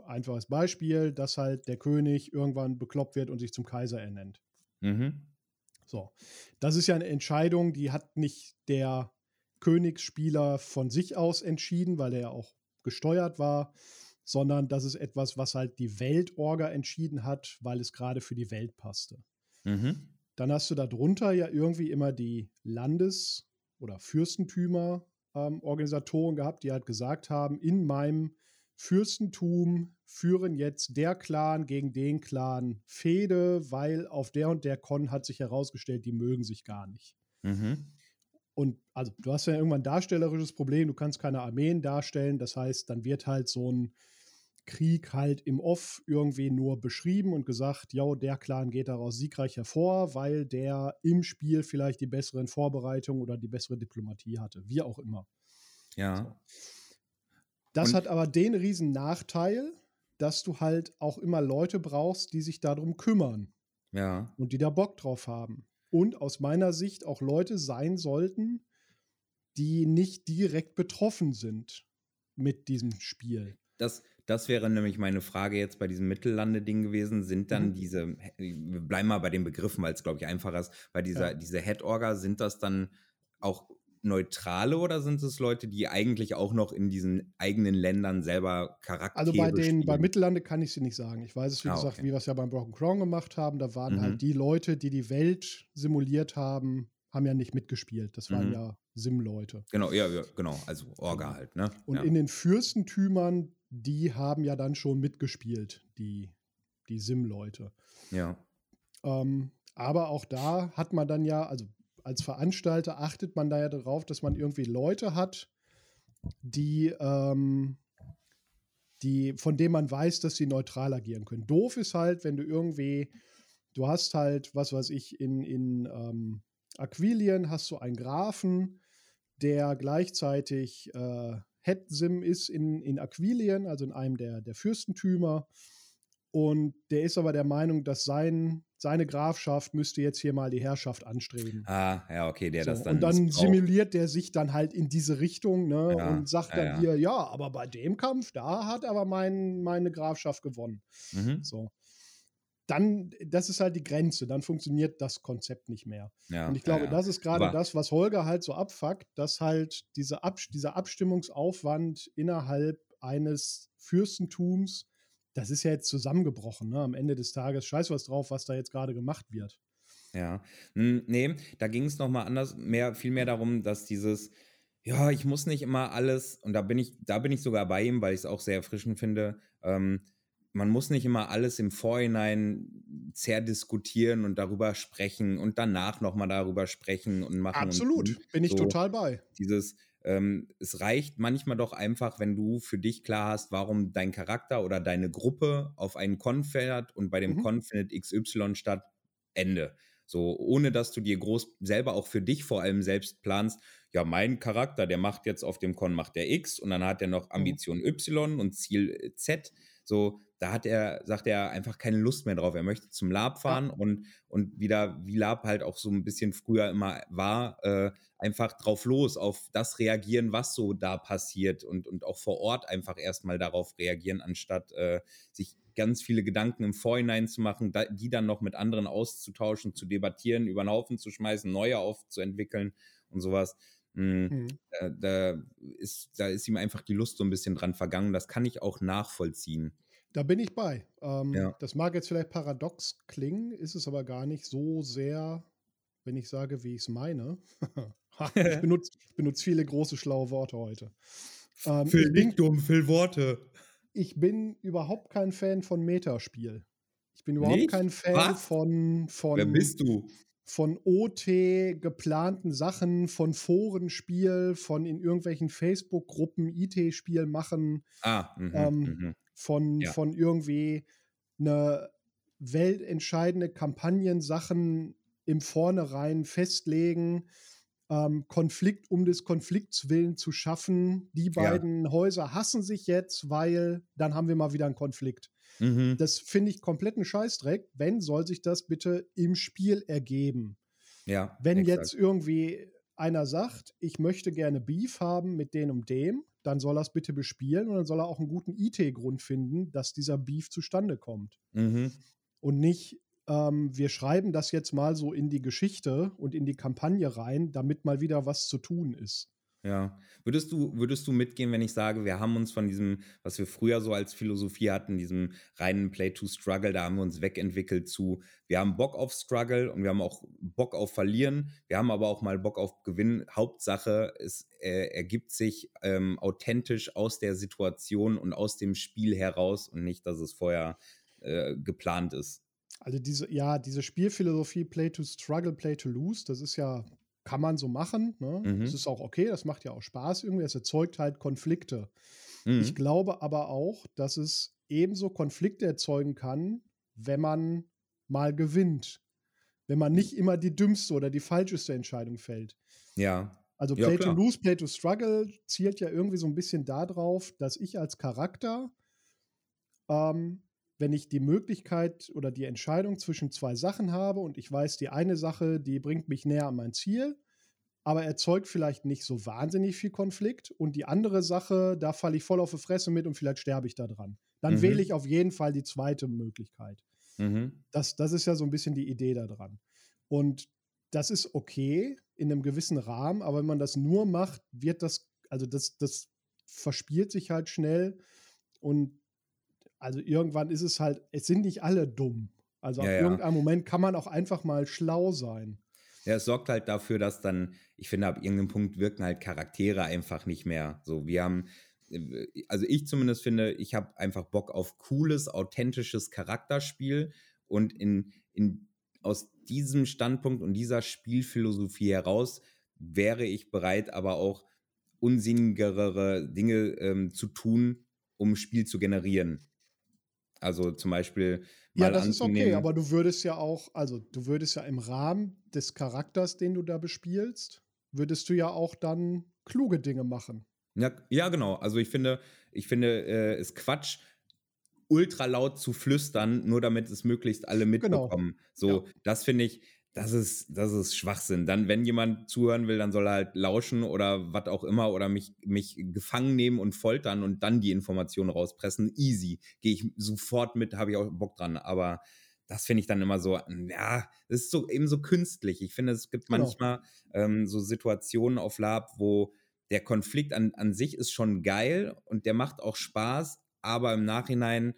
einfaches Beispiel, dass halt der König irgendwann bekloppt wird und sich zum Kaiser ernennt. mhm. So, das ist ja eine Entscheidung, die hat nicht der Königsspieler von sich aus entschieden, weil er ja auch gesteuert war, sondern das ist etwas, was halt die Weltorga entschieden hat, weil es gerade für die Welt passte. Mhm. Dann hast du darunter ja irgendwie immer die Landes- oder Fürstentümer-Organisatoren gehabt, die halt gesagt haben, in meinem Fürstentum führen jetzt der Clan gegen den Clan Fehde, weil auf der und der Con hat sich herausgestellt, die mögen sich gar nicht. Mhm. Und also du hast ja irgendwann ein darstellerisches Problem, du kannst keine Armeen darstellen, das heißt, dann wird halt so ein Krieg halt im Off irgendwie nur beschrieben und gesagt, ja, der Clan geht daraus siegreich hervor, weil der im Spiel vielleicht die besseren Vorbereitungen oder die bessere Diplomatie hatte, wie auch immer. Ja. Das Und- hat aber den riesen Nachteil, dass du halt auch immer Leute brauchst, die sich darum kümmern Ja. und die da Bock drauf haben. Und aus meiner Sicht auch Leute sein sollten, die nicht direkt betroffen sind mit diesem Spiel. Das, das wäre nämlich meine Frage jetzt bei diesem Mittellande-Ding gewesen. Sind dann Mhm. diese, wir bleiben mal bei den Begriffen, weil es, glaube ich, einfacher ist, bei dieser, Ja. diese Head-Orga, sind das dann auch Neutrale oder sind es Leute, die eigentlich auch noch in diesen eigenen Ländern selber Charaktere Also bei den, bei spielen? Mittellande kann ich sie nicht sagen. Ich weiß es, wie Ah, gesagt, okay. wie wir es ja beim Broken Crown gemacht haben. Da waren Mhm. halt die Leute, die die Welt simuliert haben, haben ja nicht mitgespielt. Das waren Mhm. ja Sim-Leute. Genau, ja, ja, genau. Also Orga Genau. halt, ne? Und ja. in den Fürstentümern, die haben ja dann schon mitgespielt, die, die Sim-Leute. ja. Ähm, aber auch da hat man dann ja, also als Veranstalter achtet man da ja darauf, dass man irgendwie Leute hat, die, ähm, die, von denen man weiß, dass sie neutral agieren können. Doof ist halt, wenn du irgendwie, du hast halt, was weiß ich, in, in ähm, Aquilien hast du einen Grafen, der gleichzeitig äh, Head-Sim ist in, in Aquilien, also in einem der, der Fürstentümer. Und der ist aber der Meinung, dass sein, seine Grafschaft müsste jetzt hier mal die Herrschaft anstreben. Ah, ja, okay, der So, das dann. und dann missbraucht. simuliert der sich dann halt in diese Richtung ne, Ja, und sagt ja, dann ja. hier, ja, aber bei dem Kampf, da hat aber mein, meine Grafschaft gewonnen. Mhm. So. Dann, das ist halt die Grenze, dann funktioniert das Konzept nicht mehr. Ja, und ich glaube, ja, ja. das ist gerade das, was Holger halt so abfuckt, dass halt diese Ab dieser Abstimmungsaufwand innerhalb eines Fürstentums, das ist ja jetzt zusammengebrochen. Ne? Am Ende des Tages scheiß was drauf, was da jetzt gerade gemacht wird. Ja, Hm, nee, da ging es nochmal anders, mehr, viel mehr darum, dass dieses, ja, ich muss nicht immer alles, und da bin ich, da bin ich sogar bei ihm, weil ich es auch sehr erfrischend finde, ähm, man muss nicht immer alles im Vorhinein zerdiskutieren und darüber sprechen und danach nochmal darüber sprechen und machen. Absolut, Und bin ich So, total bei. Dieses, ähm, es reicht manchmal doch einfach, wenn du für dich klar hast, warum dein Charakter oder deine Gruppe auf einen Con fährt und bei dem Mhm. Con findet XY statt, Ende. So, ohne dass du dir groß selber auch für dich vor allem selbst planst, ja, mein Charakter, der macht jetzt auf dem Con, macht der X und dann hat er noch Mhm. Ambition Y und Ziel äh, Z. So, da hat er, sagt er, einfach keine Lust mehr drauf. Er möchte zum Lab fahren ja. und, und wieder, wie Lab halt auch so ein bisschen früher immer war, äh, einfach drauf los, auf das reagieren, was so da passiert und, und auch vor Ort einfach erstmal darauf reagieren, anstatt äh, sich ganz viele Gedanken im Vorhinein zu machen, da, die dann noch mit anderen auszutauschen, zu debattieren, über den Haufen zu schmeißen, neue aufzuentwickeln und sowas. Mhm. Mhm. Da, da, ist, da ist ihm einfach die Lust so ein bisschen dran vergangen. Das kann ich auch nachvollziehen. Da bin ich bei. Ähm, ja. Das mag jetzt vielleicht paradox klingen, ist es aber gar nicht so sehr, wenn ich sage, wie ich es meine. ich benutze benutz viele große, schlaue Worte heute. Ähm, Phil Diktum, Phil Worte. Ich bin überhaupt kein Fan von Metaspiel. Ich bin überhaupt nicht? kein Fan Was? von, von. Wer bist du? von OT geplanten Sachen, von Forenspiel, von in irgendwelchen Facebook-Gruppen IT-Spiel machen, ah, mh, ähm, mh. Von, ja. von irgendwie eine weltentscheidende Kampagnensachen im Vornherein festlegen, ähm, Konflikt um des Konflikts willen zu schaffen. Die beiden ja. Häuser hassen sich jetzt, weil dann haben wir mal wieder einen Konflikt. Mhm. Das finde ich kompletten Scheißdreck. Wenn, soll sich das bitte im Spiel ergeben. Ja. Wenn exakt. jetzt irgendwie einer sagt, ich möchte gerne Beef haben mit dem und dem, dann soll er es bitte bespielen und dann soll er auch einen guten IT-Grund finden, dass dieser Beef zustande kommt. Mhm. Und nicht, ähm, wir schreiben das jetzt mal so in die Geschichte und in die Kampagne rein, damit mal wieder was zu tun ist. Ja. Würdest du, würdest du mitgehen, wenn ich sage, wir haben uns von diesem, was wir früher so als Philosophie hatten, diesem reinen Play-to-Struggle, da haben wir uns wegentwickelt zu, wir haben Bock auf Struggle und wir haben auch Bock auf Verlieren, wir haben aber auch mal Bock auf Gewinn. Hauptsache, es äh, ergibt sich ähm, authentisch aus der Situation und aus dem Spiel heraus und nicht, dass es vorher äh, geplant ist. Also diese, ja, diese Spielphilosophie Play to Struggle, Play to Lose, das ist ja kann man so machen. Ne? Mhm. Das ist auch okay, das macht ja auch Spaß irgendwie. Es erzeugt halt Konflikte. Mhm. Ich glaube aber auch, dass es ebenso Konflikte erzeugen kann, wenn man mal gewinnt. Wenn man nicht immer die dümmste oder die falscheste Entscheidung fällt. Ja. Also Play ja, to Lose, Play to Struggle zielt ja irgendwie so ein bisschen darauf, dass ich als Charakter ähm, wenn ich die Möglichkeit oder die Entscheidung zwischen zwei Sachen habe und ich weiß, die eine Sache, die bringt mich näher an mein Ziel, aber erzeugt vielleicht nicht so wahnsinnig viel Konflikt und die andere Sache, da falle ich voll auf die Fresse mit und vielleicht sterbe ich da dran. Dann mhm. wähle ich auf jeden Fall die zweite Möglichkeit. Mhm. Das, das ist ja so ein bisschen die Idee daran. Und das ist okay in einem gewissen Rahmen, aber wenn man das nur macht, wird das, also das, das verspielt sich halt schnell und also irgendwann ist es halt, es sind nicht alle dumm. Also ja, auf ja. irgendeinem Moment kann man auch einfach mal schlau sein. Ja, es sorgt halt dafür, dass dann, ich finde, ab irgendeinem Punkt wirken halt Charaktere einfach nicht mehr. So, wir haben, äh, also ich zumindest finde, ich habe einfach Bock auf cooles, authentisches Charakterspiel und in, in, aus diesem Standpunkt und dieser Spielphilosophie heraus wäre ich bereit, aber auch unsinnigere Dinge ähm, zu tun, um Spiel zu generieren. Also zum Beispiel. ja, das ist okay, aber du würdest ja auch, also du würdest ja im Rahmen des Charakters, den du da bespielst, würdest du ja auch dann kluge Dinge machen. Ja, ja genau. Also ich finde, ich finde, äh, es Quatsch, ultra laut zu flüstern, nur damit es möglichst alle genau. mitbekommen. Genau. So, ja. das finde ich, das ist, das ist Schwachsinn. Dann, wenn jemand zuhören will, dann soll er halt lauschen oder was auch immer oder mich, mich gefangen nehmen und foltern und dann die Informationen rauspressen. Easy. Gehe ich sofort mit, habe ich auch Bock dran. Aber das finde ich dann immer so, ja, das ist so eben so künstlich. Ich finde, es gibt genau. manchmal ähm, so Situationen auf Lab, wo der Konflikt an, an sich ist schon geil und der macht auch Spaß, aber im Nachhinein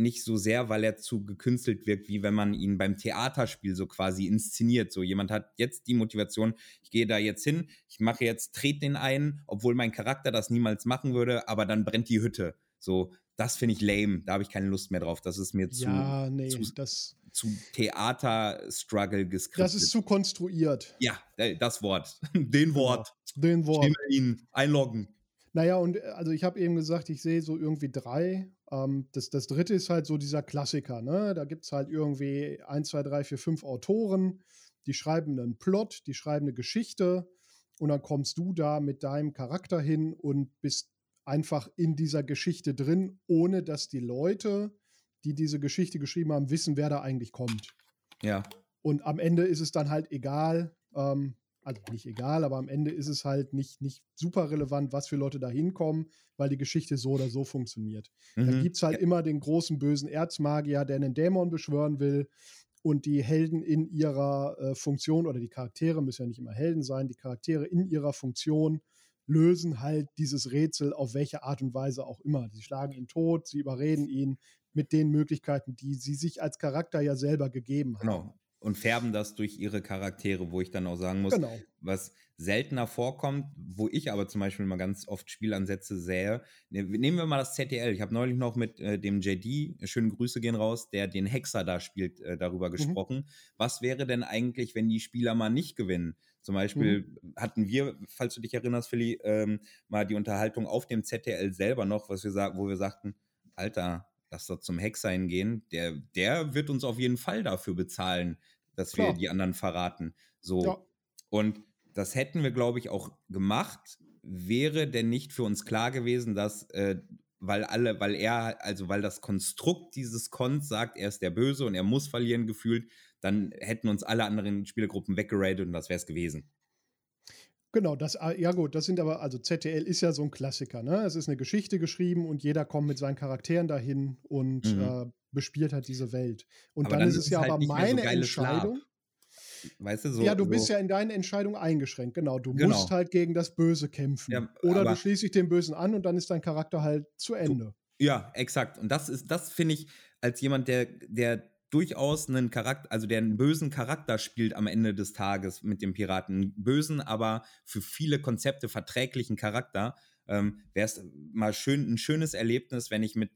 nicht so sehr, weil er zu gekünstelt wirkt, wie wenn man ihn beim Theaterspiel so quasi inszeniert. So jemand hat jetzt die Motivation, ich gehe da jetzt hin, ich mache jetzt, trete den ein, obwohl mein Charakter das niemals machen würde, aber dann brennt die Hütte. So, das finde ich lame, da habe ich keine Lust mehr drauf. Das ist mir zu, ja, nee, zu, das, zu Theater-Struggle geskriptet. Das ist zu konstruiert. Ja, äh, das Wort. Den Wort. Den Wort. Ihn einloggen. Naja, und äh, also ich habe eben gesagt, ich sehe so irgendwie drei. Ähm, das, das dritte ist halt so dieser Klassiker, ne? Da gibt es halt irgendwie ein, zwei, drei, vier, fünf Autoren, die schreiben einen Plot, die schreiben eine Geschichte und dann kommst du da mit deinem Charakter hin und bist einfach in dieser Geschichte drin, ohne dass die Leute die diese Geschichte geschrieben haben, wissen, wer da eigentlich kommt. Ja. Und am Ende ist es dann halt egal, ähm, also nicht egal, aber am Ende ist es halt nicht, nicht super relevant, was für Leute da hinkommen, weil die Geschichte so oder so funktioniert. Mhm. Da gibt es halt ja. immer den großen bösen Erzmagier, der einen Dämon beschwören will. Und die Helden in ihrer äh, Funktion, oder die Charaktere müssen ja nicht immer Helden sein, die Charaktere in ihrer Funktion lösen halt dieses Rätsel auf welche Art und Weise auch immer. Sie schlagen ihn tot, sie überreden ihn mit den Möglichkeiten, die sie sich als Charakter ja selber gegeben haben. Genau und färben das durch ihre Charaktere, wo ich dann auch sagen muss, genau. was seltener vorkommt, wo ich aber zum Beispiel mal ganz oft Spielansätze sehe. Ne, nehmen wir mal das ZDL. Ich habe neulich noch mit äh, dem JD, schöne Grüße gehen raus, der den Hexer da spielt, äh, darüber mhm. gesprochen. Was wäre denn eigentlich, wenn die Spieler mal nicht gewinnen? Zum Beispiel mhm. hatten wir, falls du dich erinnerst, Philly, ähm, mal die Unterhaltung auf dem ZDL selber noch, was wir wo wir sagten, Alter, lass doch zum Hexer hingehen, der, der wird uns auf jeden Fall dafür bezahlen, dass Klar. wir die anderen verraten. So. Ja. Und das hätten wir, glaube ich, auch gemacht, wäre denn nicht für uns klar gewesen, dass, äh, weil alle, weil er, also weil das Konstrukt dieses Cons sagt, er ist der Böse und er muss verlieren gefühlt, dann hätten uns alle anderen Spielergruppen weggeradet und das wäre es gewesen. Genau, das, ah, ja gut, das sind aber, also ZTL ist ja so ein Klassiker, ne? Es ist eine Geschichte geschrieben und jeder kommt mit seinen Charakteren dahin und mhm. äh, bespielt halt diese Welt. Und dann, dann, ist es ja halt aber meine so Entscheidung. Schlaf. Weißt du, so. Ja, du so. bist ja in deinen Entscheidungen eingeschränkt, genau. Du genau. musst halt gegen das Böse kämpfen. Ja, Oder du schließt dich dem Bösen an und dann ist dein Charakter halt zu Ende. Du, ja, exakt. Und das ist, das finde ich, als jemand, der, der durchaus einen Charakter, also der einen bösen Charakter spielt am Ende des Tages mit dem Piraten. Einen bösen, aber für viele Konzepte verträglichen Charakter. Ähm, Wäre es mal schön, ein schönes Erlebnis, wenn ich mit,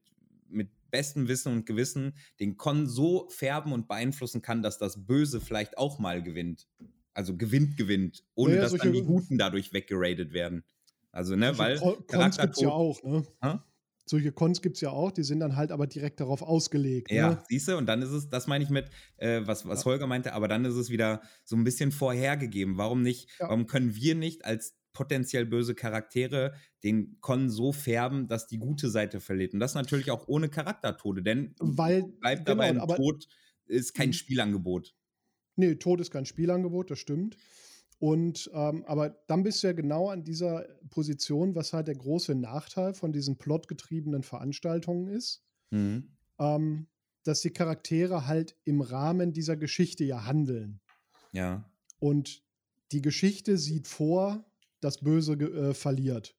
mit bestem Wissen und Gewissen den Con so färben und beeinflussen kann, dass das Böse vielleicht auch mal gewinnt. Also gewinnt, gewinnt, ohne naja, dass dann die Guten dadurch weggeradet werden. Also, ne, weil. Cons gibt's ja auch, ne? Ha? Solche Cons gibt es ja auch, die sind dann halt aber direkt darauf ausgelegt. Ja, ne? siehst du, und dann ist es, das meine ich mit, äh, was, was ja. Holger meinte, aber dann ist es wieder so ein bisschen vorhergegeben. Warum nicht, ja. warum können wir nicht als potenziell böse Charaktere den Con so färben, dass die gute Seite verliert? Und das natürlich auch ohne Charaktertode, denn Weil, bleibt genau, dabei, ein Tod ist kein mhm. Spielangebot. Nee, Tod ist kein Spielangebot, das stimmt. Und ähm, aber dann bist du ja genau an dieser Position, was halt der große Nachteil von diesen plotgetriebenen Veranstaltungen ist, mhm. ähm, dass die Charaktere halt im Rahmen dieser Geschichte ja handeln. Ja. Und die Geschichte sieht vor, dass Böse äh, verliert.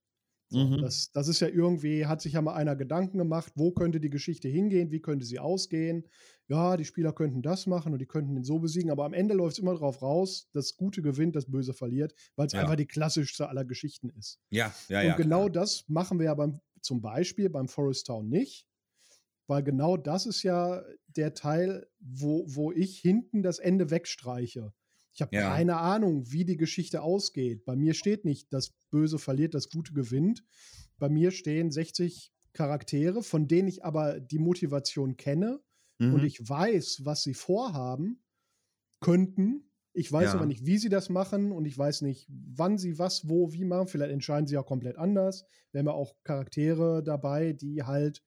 Mhm. das, das ist ja irgendwie, hat sich ja mal einer Gedanken gemacht, wo könnte die Geschichte hingehen, wie könnte sie ausgehen. Ja, die Spieler könnten das machen und die könnten den so besiegen, aber am Ende läuft es immer darauf raus, das Gute gewinnt, das Böse verliert, weil es ja. einfach die klassischste aller Geschichten ist. Ja, ja, ja. Und genau klar. das machen wir ja beim, zum Beispiel beim Forest Town nicht, weil genau das ist ja der Teil, wo, wo ich hinten das Ende wegstreiche. Ich habe ja. keine Ahnung, wie die Geschichte ausgeht. Bei mir steht nicht, das Böse verliert, das Gute gewinnt. Bei mir stehen 60 Charaktere, von denen ich aber die Motivation kenne mhm. und ich weiß, was sie vorhaben könnten. Ich weiß ja. aber nicht, wie sie das machen und ich weiß nicht, wann sie was, wo, wie machen. Vielleicht entscheiden sie auch komplett anders. Wir haben ja auch Charaktere dabei, die halt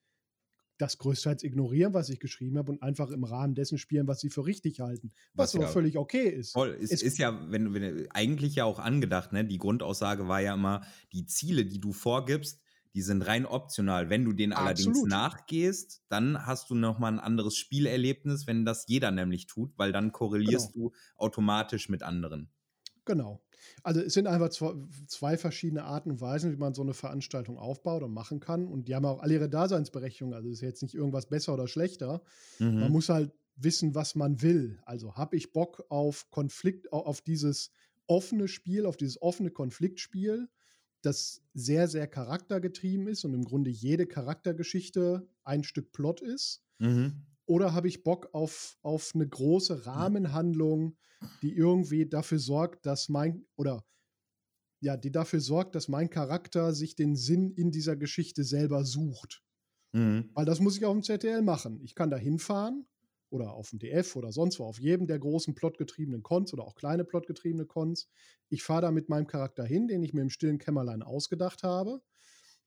das größtenteils ignorieren, was ich geschrieben habe und einfach im Rahmen dessen spielen, was sie für richtig halten. Was, was ja völlig okay ist. Voll, ist, es ist ja, wenn, wenn eigentlich ja auch angedacht, ne? Die Grundaussage war ja immer, die Ziele, die du vorgibst, die sind rein optional. Wenn du denen allerdings Absolut. nachgehst, dann hast du nochmal ein anderes Spielerlebnis, wenn das jeder nämlich tut, weil dann korrelierst genau. du automatisch mit anderen. Genau. Also es sind einfach zwei, verschiedene Arten und Weisen, wie man so eine Veranstaltung aufbaut und machen kann. Und die haben auch alle ihre Daseinsberechtigung. Also es ist jetzt nicht irgendwas besser oder schlechter. Mhm. Man muss halt wissen, was man will. Also habe ich Bock auf Konflikt, auf dieses offene Spiel, auf dieses offene Konfliktspiel, das sehr, sehr charaktergetrieben ist und im Grunde jede Charaktergeschichte ein Stück Plot ist. Mhm. Oder habe ich Bock auf, auf eine große Rahmenhandlung, die irgendwie dafür sorgt, dass mein, oder ja, die dafür sorgt, dass mein Charakter sich den Sinn in dieser Geschichte selber sucht. Mhm. Weil das muss ich auf dem ZDL machen. Ich kann da hinfahren oder auf dem DF oder sonst wo, auf jedem der großen plotgetriebenen Cons oder auch kleine plotgetriebene Cons. Ich fahre da mit meinem Charakter hin, den ich mir im stillen Kämmerlein ausgedacht habe.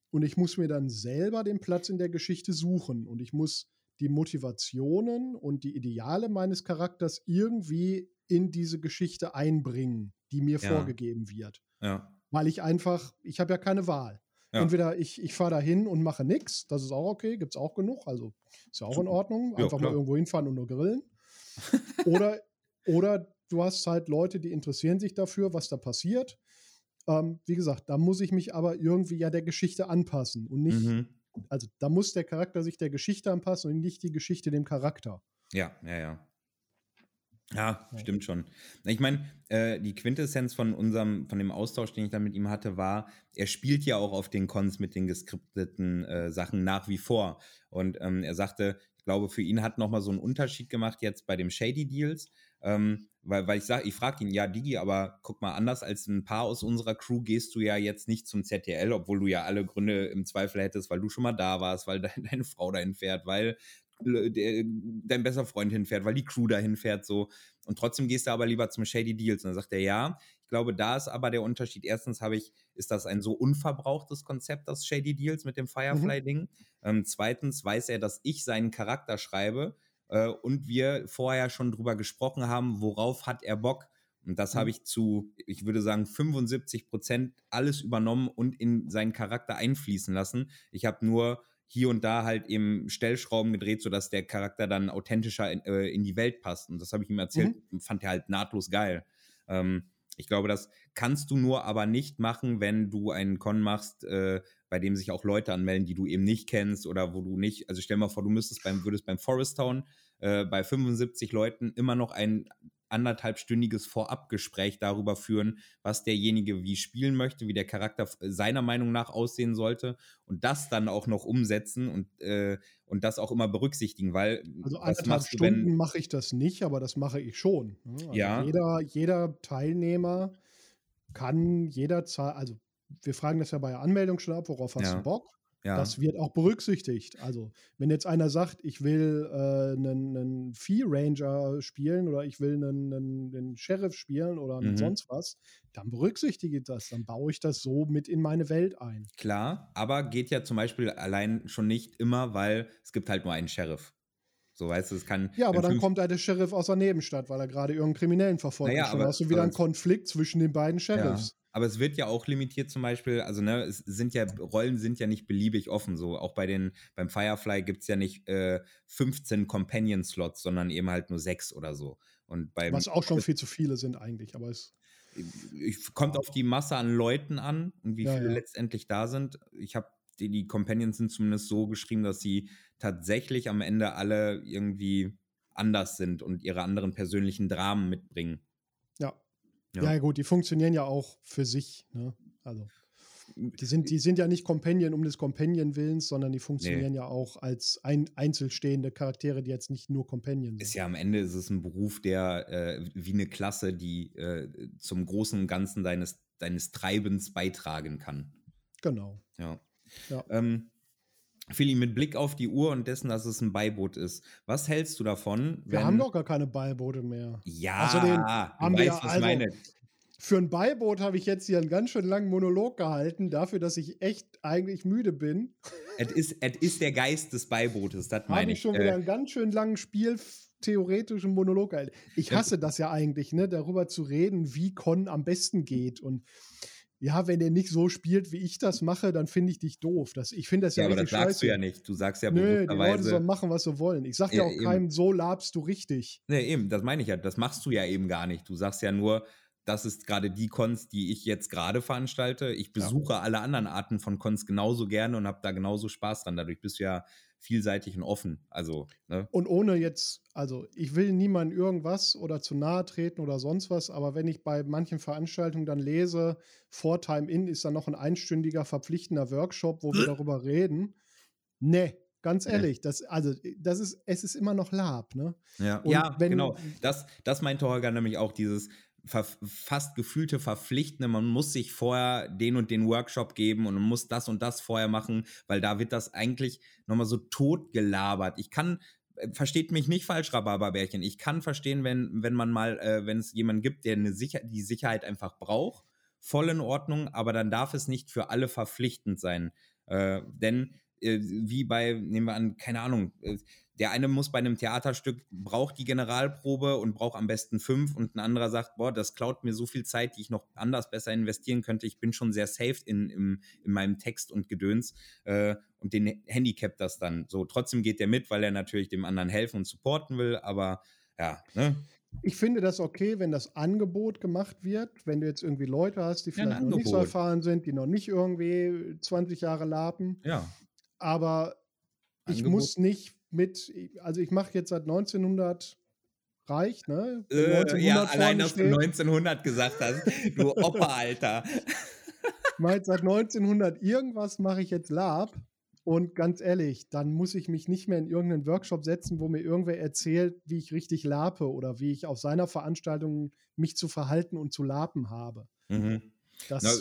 Und ich muss mir dann selber den Platz in der Geschichte suchen. Und ich muss die Motivationen und die Ideale meines Charakters irgendwie in diese Geschichte einbringen, die mir Ja. vorgegeben wird. Ja. Weil ich einfach, ich habe ja keine Wahl. Ja. Entweder ich, ich fahre da hin und mache nichts, das ist auch okay, gibt es auch genug, also ist ja auch in Ordnung. Einfach mal irgendwo hinfahren und nur grillen. oder, oder du hast halt Leute, die interessieren sich dafür, was da passiert. Ähm, wie gesagt, da muss ich mich aber irgendwie ja der Geschichte anpassen und nicht, Mhm. Also da muss der Charakter sich der Geschichte anpassen und nicht die Geschichte dem Charakter. Ja, ja, ja. Ja, Ja. stimmt schon. Ich meine, äh, die Quintessenz von unserem, von dem Austausch, den ich da mit ihm hatte, war, er spielt ja auch auf den Cons mit den geskripteten äh, Sachen nach wie vor. Und ähm, er sagte, ich glaube, für ihn hat nochmal so einen Unterschied gemacht jetzt bei dem Shady Deals, ähm, weil, weil ich sage, ich frage ihn, ja, Digi, aber guck mal, anders als ein paar aus unserer Crew gehst du ja jetzt nicht zum ZTL, obwohl du ja alle Gründe im Zweifel hättest, weil du schon mal da warst, weil de deine Frau dahin fährt, weil äh, der, dein bester Freund hinfährt, weil die Crew dahin fährt, so. Und trotzdem gehst du aber lieber zum Shady Deals. Und dann sagt er, ja, ich glaube, da ist aber der Unterschied. Erstens habe ich, ist das ein so unverbrauchtes Konzept, das Shady Deals mit dem Firefly-Ding. Ähm, zweitens weiß er, dass ich seinen Charakter schreibe äh, und wir vorher schon drüber gesprochen haben, worauf hat er Bock. Und das Mhm. habe ich zu, ich würde sagen, 75 Prozent alles übernommen und in seinen Charakter einfließen lassen. Ich habe nur hier und da halt eben Stellschrauben gedreht, sodass der Charakter dann authentischer in, äh, in die Welt passt. Und das habe ich ihm erzählt, fand er halt nahtlos geil. Ähm, ich glaube, das kannst du nur aber nicht machen, wenn du einen Con machst, äh, bei dem sich auch Leute anmelden, die du eben nicht kennst oder wo du nicht, also stell mal vor, du müsstest beim, würdest beim Forest Town äh, bei 75 Leuten immer noch ein anderthalbstündiges Vorabgespräch darüber führen, was derjenige wie spielen möchte, wie der Charakter seiner Meinung nach aussehen sollte und das dann auch noch umsetzen und, äh, und das auch immer berücksichtigen, weil Also anderthalb du, Stunden mache ich das nicht, aber das mache ich schon. ne? Also Ja. Jeder, jeder Teilnehmer kann jederzeit, also wir fragen das ja bei der Anmeldung schon ab, worauf hast Ja. du Bock? Ja, Das wird auch berücksichtigt. Also, wenn jetzt einer sagt, ich will äh, einen, einen Vieh Ranger spielen oder ich will einen, einen, einen Sheriff spielen oder einen Mhm. sonst was, dann berücksichtige ich das. Dann baue ich das so mit in meine Welt ein. klar, aber geht ja zum Beispiel allein schon nicht immer, weil es gibt halt nur einen Sheriff. So weißt du, es kann. Ja, aber dann kommt halt der Sheriff aus der Nebenstadt, weil er gerade irgendeinen Kriminellen verfolgt. Naja, aber- hast du wieder einen Konflikt zwischen den beiden Sheriffs. Aber es wird ja auch limitiert zum Beispiel, also ne, es sind ja, Rollen sind ja nicht beliebig offen. So, auch bei den, beim Firefly gibt es ja nicht äh, 15 Companion-Slots, sondern eben halt nur sechs oder so. Und beim Was auch schon viel zu viele sind eigentlich, aber es kommt auf die Masse an Leuten an und wie Ja, viele ja. letztendlich da sind. Ich habe die, die Companions sind zumindest so geschrieben, dass sie tatsächlich am Ende alle irgendwie anders sind und ihre anderen persönlichen Dramen mitbringen. ja. Ja. ja. gut, die funktionieren ja auch für sich. Ne? Also die sind, die sind ja nicht Companion um des Companion Willens, sondern die funktionieren ja auch als ein, einzelstehende Charaktere, die jetzt nicht nur Companion sind. Ist ja am Ende ist es ein Beruf, der äh, wie eine Klasse, die äh, zum großen und Ganzen deines, deines Treibens beitragen kann. Genau. Ja. Ja. Ähm, Philly, mit Blick auf die Uhr und dessen, dass es ein Beiboot ist, was hältst du davon? Wir haben doch gar keine Beiboote mehr. Ja, Außerdem du haben wir weißt, ja- was ich also- meine. Für ein Beiboot habe ich jetzt hier einen ganz schön langen Monolog gehalten, dafür, dass ich echt eigentlich müde bin. Es ist, es ist der Geist des Beibootes, das Habe meine ich ich. schon wieder Äh, einen ganz schön langen spieltheoretischen Monolog gehalten. Ich hasse das ja eigentlich, ne, darüber zu reden, wie Con am besten geht. Und ja, wenn er nicht so spielt, wie ich das mache, dann finde ich dich doof. Das, ich finde das ja, ja, aber das sagst scheiße. du ja nicht. Du sagst ja Nö, die Leute sollen machen, was sie wollen. Ich sage ja, Ja, auch eben. keinem, so labst du richtig. Nee, eben, das meine ich ja. Das machst du ja eben gar nicht. Du sagst ja nur, das ist gerade die Cons, die ich jetzt gerade veranstalte. Ich besuche alle anderen Arten von Cons genauso gerne und habe da genauso Spaß dran. Dadurch bist du ja vielseitig und offen. Also, ne? Und ohne jetzt, also ich will niemandem irgendwas oder zu nahe treten oder sonst was, aber wenn ich bei manchen Veranstaltungen dann lese, vor Time In ist dann noch ein einstündiger verpflichtender Workshop, wo wir darüber reden. Nee, ganz ehrlich, das, also das ist, es ist immer noch Lab, ne? Ja, Und ja wenn- genau. Das, das meinte Holger nämlich auch, dieses fast gefühlte Verpflichtende. Man muss sich vorher den und den Workshop geben und man muss das und das vorher machen, weil da wird das eigentlich nochmal so totgelabert. Ich kann, äh, versteht mich nicht falsch, Rhabarberbärchen. Ich kann verstehen, wenn, wenn man mal, äh, wenn es jemanden gibt, der eine Sicher die Sicherheit einfach braucht, voll in Ordnung, aber dann darf es nicht für alle verpflichtend sein. Äh, denn äh, wie bei, nehmen wir an, keine Ahnung, äh, der eine muss bei einem Theaterstück, braucht die Generalprobe und braucht am besten fünf und ein anderer sagt, boah, das klaut mir so viel Zeit, die ich noch anders besser investieren könnte. Ich bin schon sehr safe in, in, in meinem Text und Gedöns äh, und den Handicap das dann so. Trotzdem geht der mit, weil er natürlich dem anderen helfen und supporten will, aber ja, ne? Ich finde das okay, wenn das Angebot gemacht wird, wenn du jetzt irgendwie Leute hast, die vielleicht ja, noch nicht so erfahren sind, die noch nicht irgendwie 20 Jahre lapen. Ja. Aber Angebot. ich muss nicht mit, also ich mache jetzt seit 1900 reicht, ne? Äh, ja, allein, dass steht. du 1900 gesagt hast, du Opa, Alter. Mal seit 1900 irgendwas mache ich jetzt Lab und ganz ehrlich, dann muss ich mich nicht mehr in irgendeinen Workshop setzen, wo mir irgendwer erzählt, wie ich richtig lape oder wie ich auf seiner Veranstaltung mich zu verhalten und zu lapen habe. Mhm. Das Na,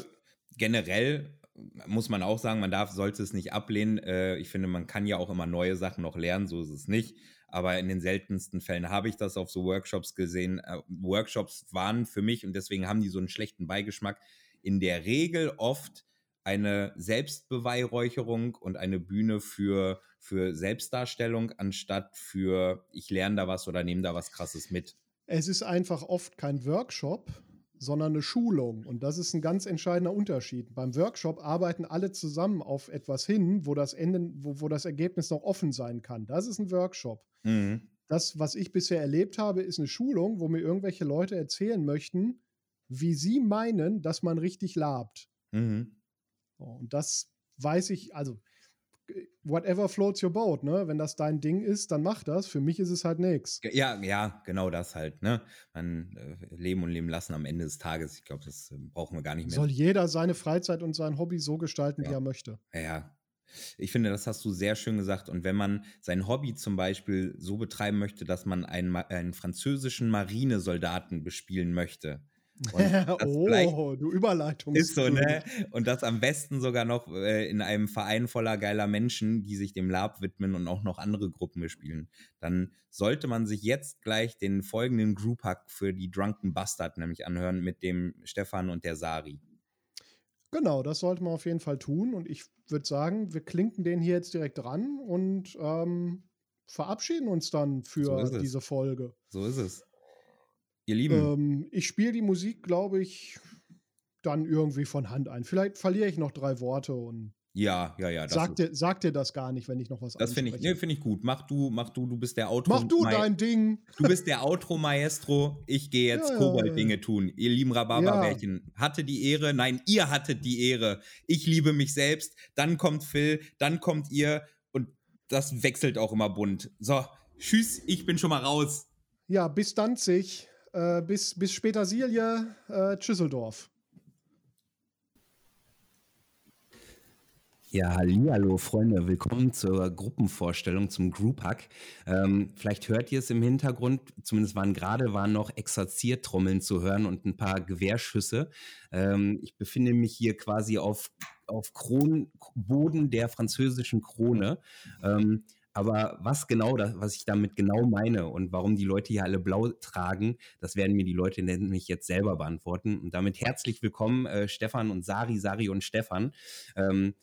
generell muss man auch sagen, man darf, sollte es nicht ablehnen. Äh, ich finde, man kann ja auch immer neue Sachen noch lernen, so ist es nicht. Aber in den seltensten Fällen habe ich das auf so Workshops gesehen. Äh, Workshops waren für mich und deswegen haben die so einen schlechten Beigeschmack. In der Regel oft eine Selbstbeweihräucherung und eine Bühne für, für Selbstdarstellung, anstatt für ich lerne da was oder nehme da was Krasses mit. Es ist einfach oft kein Workshop, sondern eine Schulung. Und das ist ein ganz entscheidender Unterschied. Beim Workshop arbeiten alle zusammen auf etwas hin, wo das Ende, wo, wo das Ergebnis noch offen sein kann. Das ist ein Workshop. Mhm. Das, was ich bisher erlebt habe, ist eine Schulung, wo mir irgendwelche Leute erzählen möchten, wie sie meinen, dass man richtig labt. Mhm. Und das weiß ich, also whatever floats your boat, ne? Wenn das dein Ding ist, dann mach das. Für mich ist es halt nichts. Ja, ja, genau das halt, ne? Man äh, leben und leben lassen am Ende des Tages. Ich glaube, das äh, brauchen wir gar nicht mehr. Soll jeder seine Freizeit und sein Hobby so gestalten, ja. wie er möchte. Ja, ja. Ich finde, das hast du sehr schön gesagt. Und wenn man sein Hobby zum Beispiel so betreiben möchte, dass man einen, einen französischen Marinesoldaten bespielen möchte, oh, du Überleitung. Ist so, ne? Und das am besten sogar noch äh, in einem Verein voller geiler Menschen, die sich dem Lab widmen und auch noch andere Gruppen bespielen. Dann sollte man sich jetzt gleich den folgenden Group Hack für die Drunken Bastard nämlich anhören mit dem Stefan und der Sari. Genau, das sollte man auf jeden Fall tun. Und ich würde sagen, wir klinken den hier jetzt direkt dran und ähm, verabschieden uns dann für so diese Folge. So ist es. Ihr Lieben. Ähm, ich spiele die Musik, glaube ich, dann irgendwie von Hand ein. Vielleicht verliere ich noch drei Worte und ja, ja, ja. Sag dir, sag dir das gar nicht, wenn ich noch was Das finde ich, nee, find ich gut. Mach du, mach du, du bist der Outro. Mach du dein Ding. Du bist der Outro-Maestro. Ich gehe jetzt ja, Kobold-Dinge ja. tun. Ihr lieben Rhabarberbärchen, ja. hatte die Ehre. Nein, ihr hattet die Ehre. Ich liebe mich selbst. Dann kommt Phil, dann kommt ihr und das wechselt auch immer bunt. So, tschüss, ich bin schon mal raus. Ja, bis dann, sich. Äh, bis, bis später Silje, äh, Schüsseldorf. Ja, hallo Freunde, willkommen zur Gruppenvorstellung zum Group Hack. Ähm, vielleicht hört ihr es im Hintergrund, zumindest waren gerade waren noch Exerziertrommeln zu hören und ein paar Gewehrschüsse. Ähm, ich befinde mich hier quasi auf, auf Kron Boden der französischen Krone. Ähm, aber was genau, das, was ich damit genau meine und warum die Leute hier alle blau tragen, das werden mir die Leute nämlich jetzt selber beantworten. Und damit herzlich willkommen, äh, Stefan und Sari, Sari und Stefan. Ähm,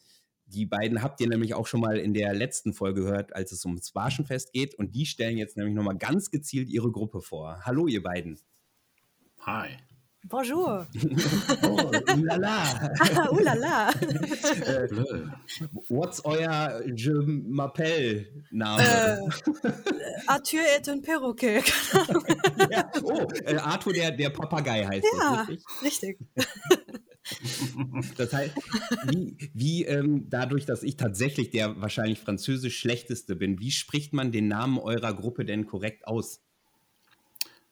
die beiden habt ihr nämlich auch schon mal in der letzten Folge gehört, als es ums Barschenfest geht. Und die stellen jetzt nämlich nochmal ganz gezielt ihre Gruppe vor. Hallo, ihr beiden. Hi. Bonjour. oh, oulala. Ah, oulala. äh, what's euer Je m'appelle Name? Äh, Arthur est un perroquet. ja. Oh, äh, Arthur der, der Papagei heißt ja, das, richtig? richtig. Das heißt, wie, wie ähm, dadurch, dass ich tatsächlich der wahrscheinlich französisch schlechteste bin, wie spricht man den Namen eurer Gruppe denn korrekt aus?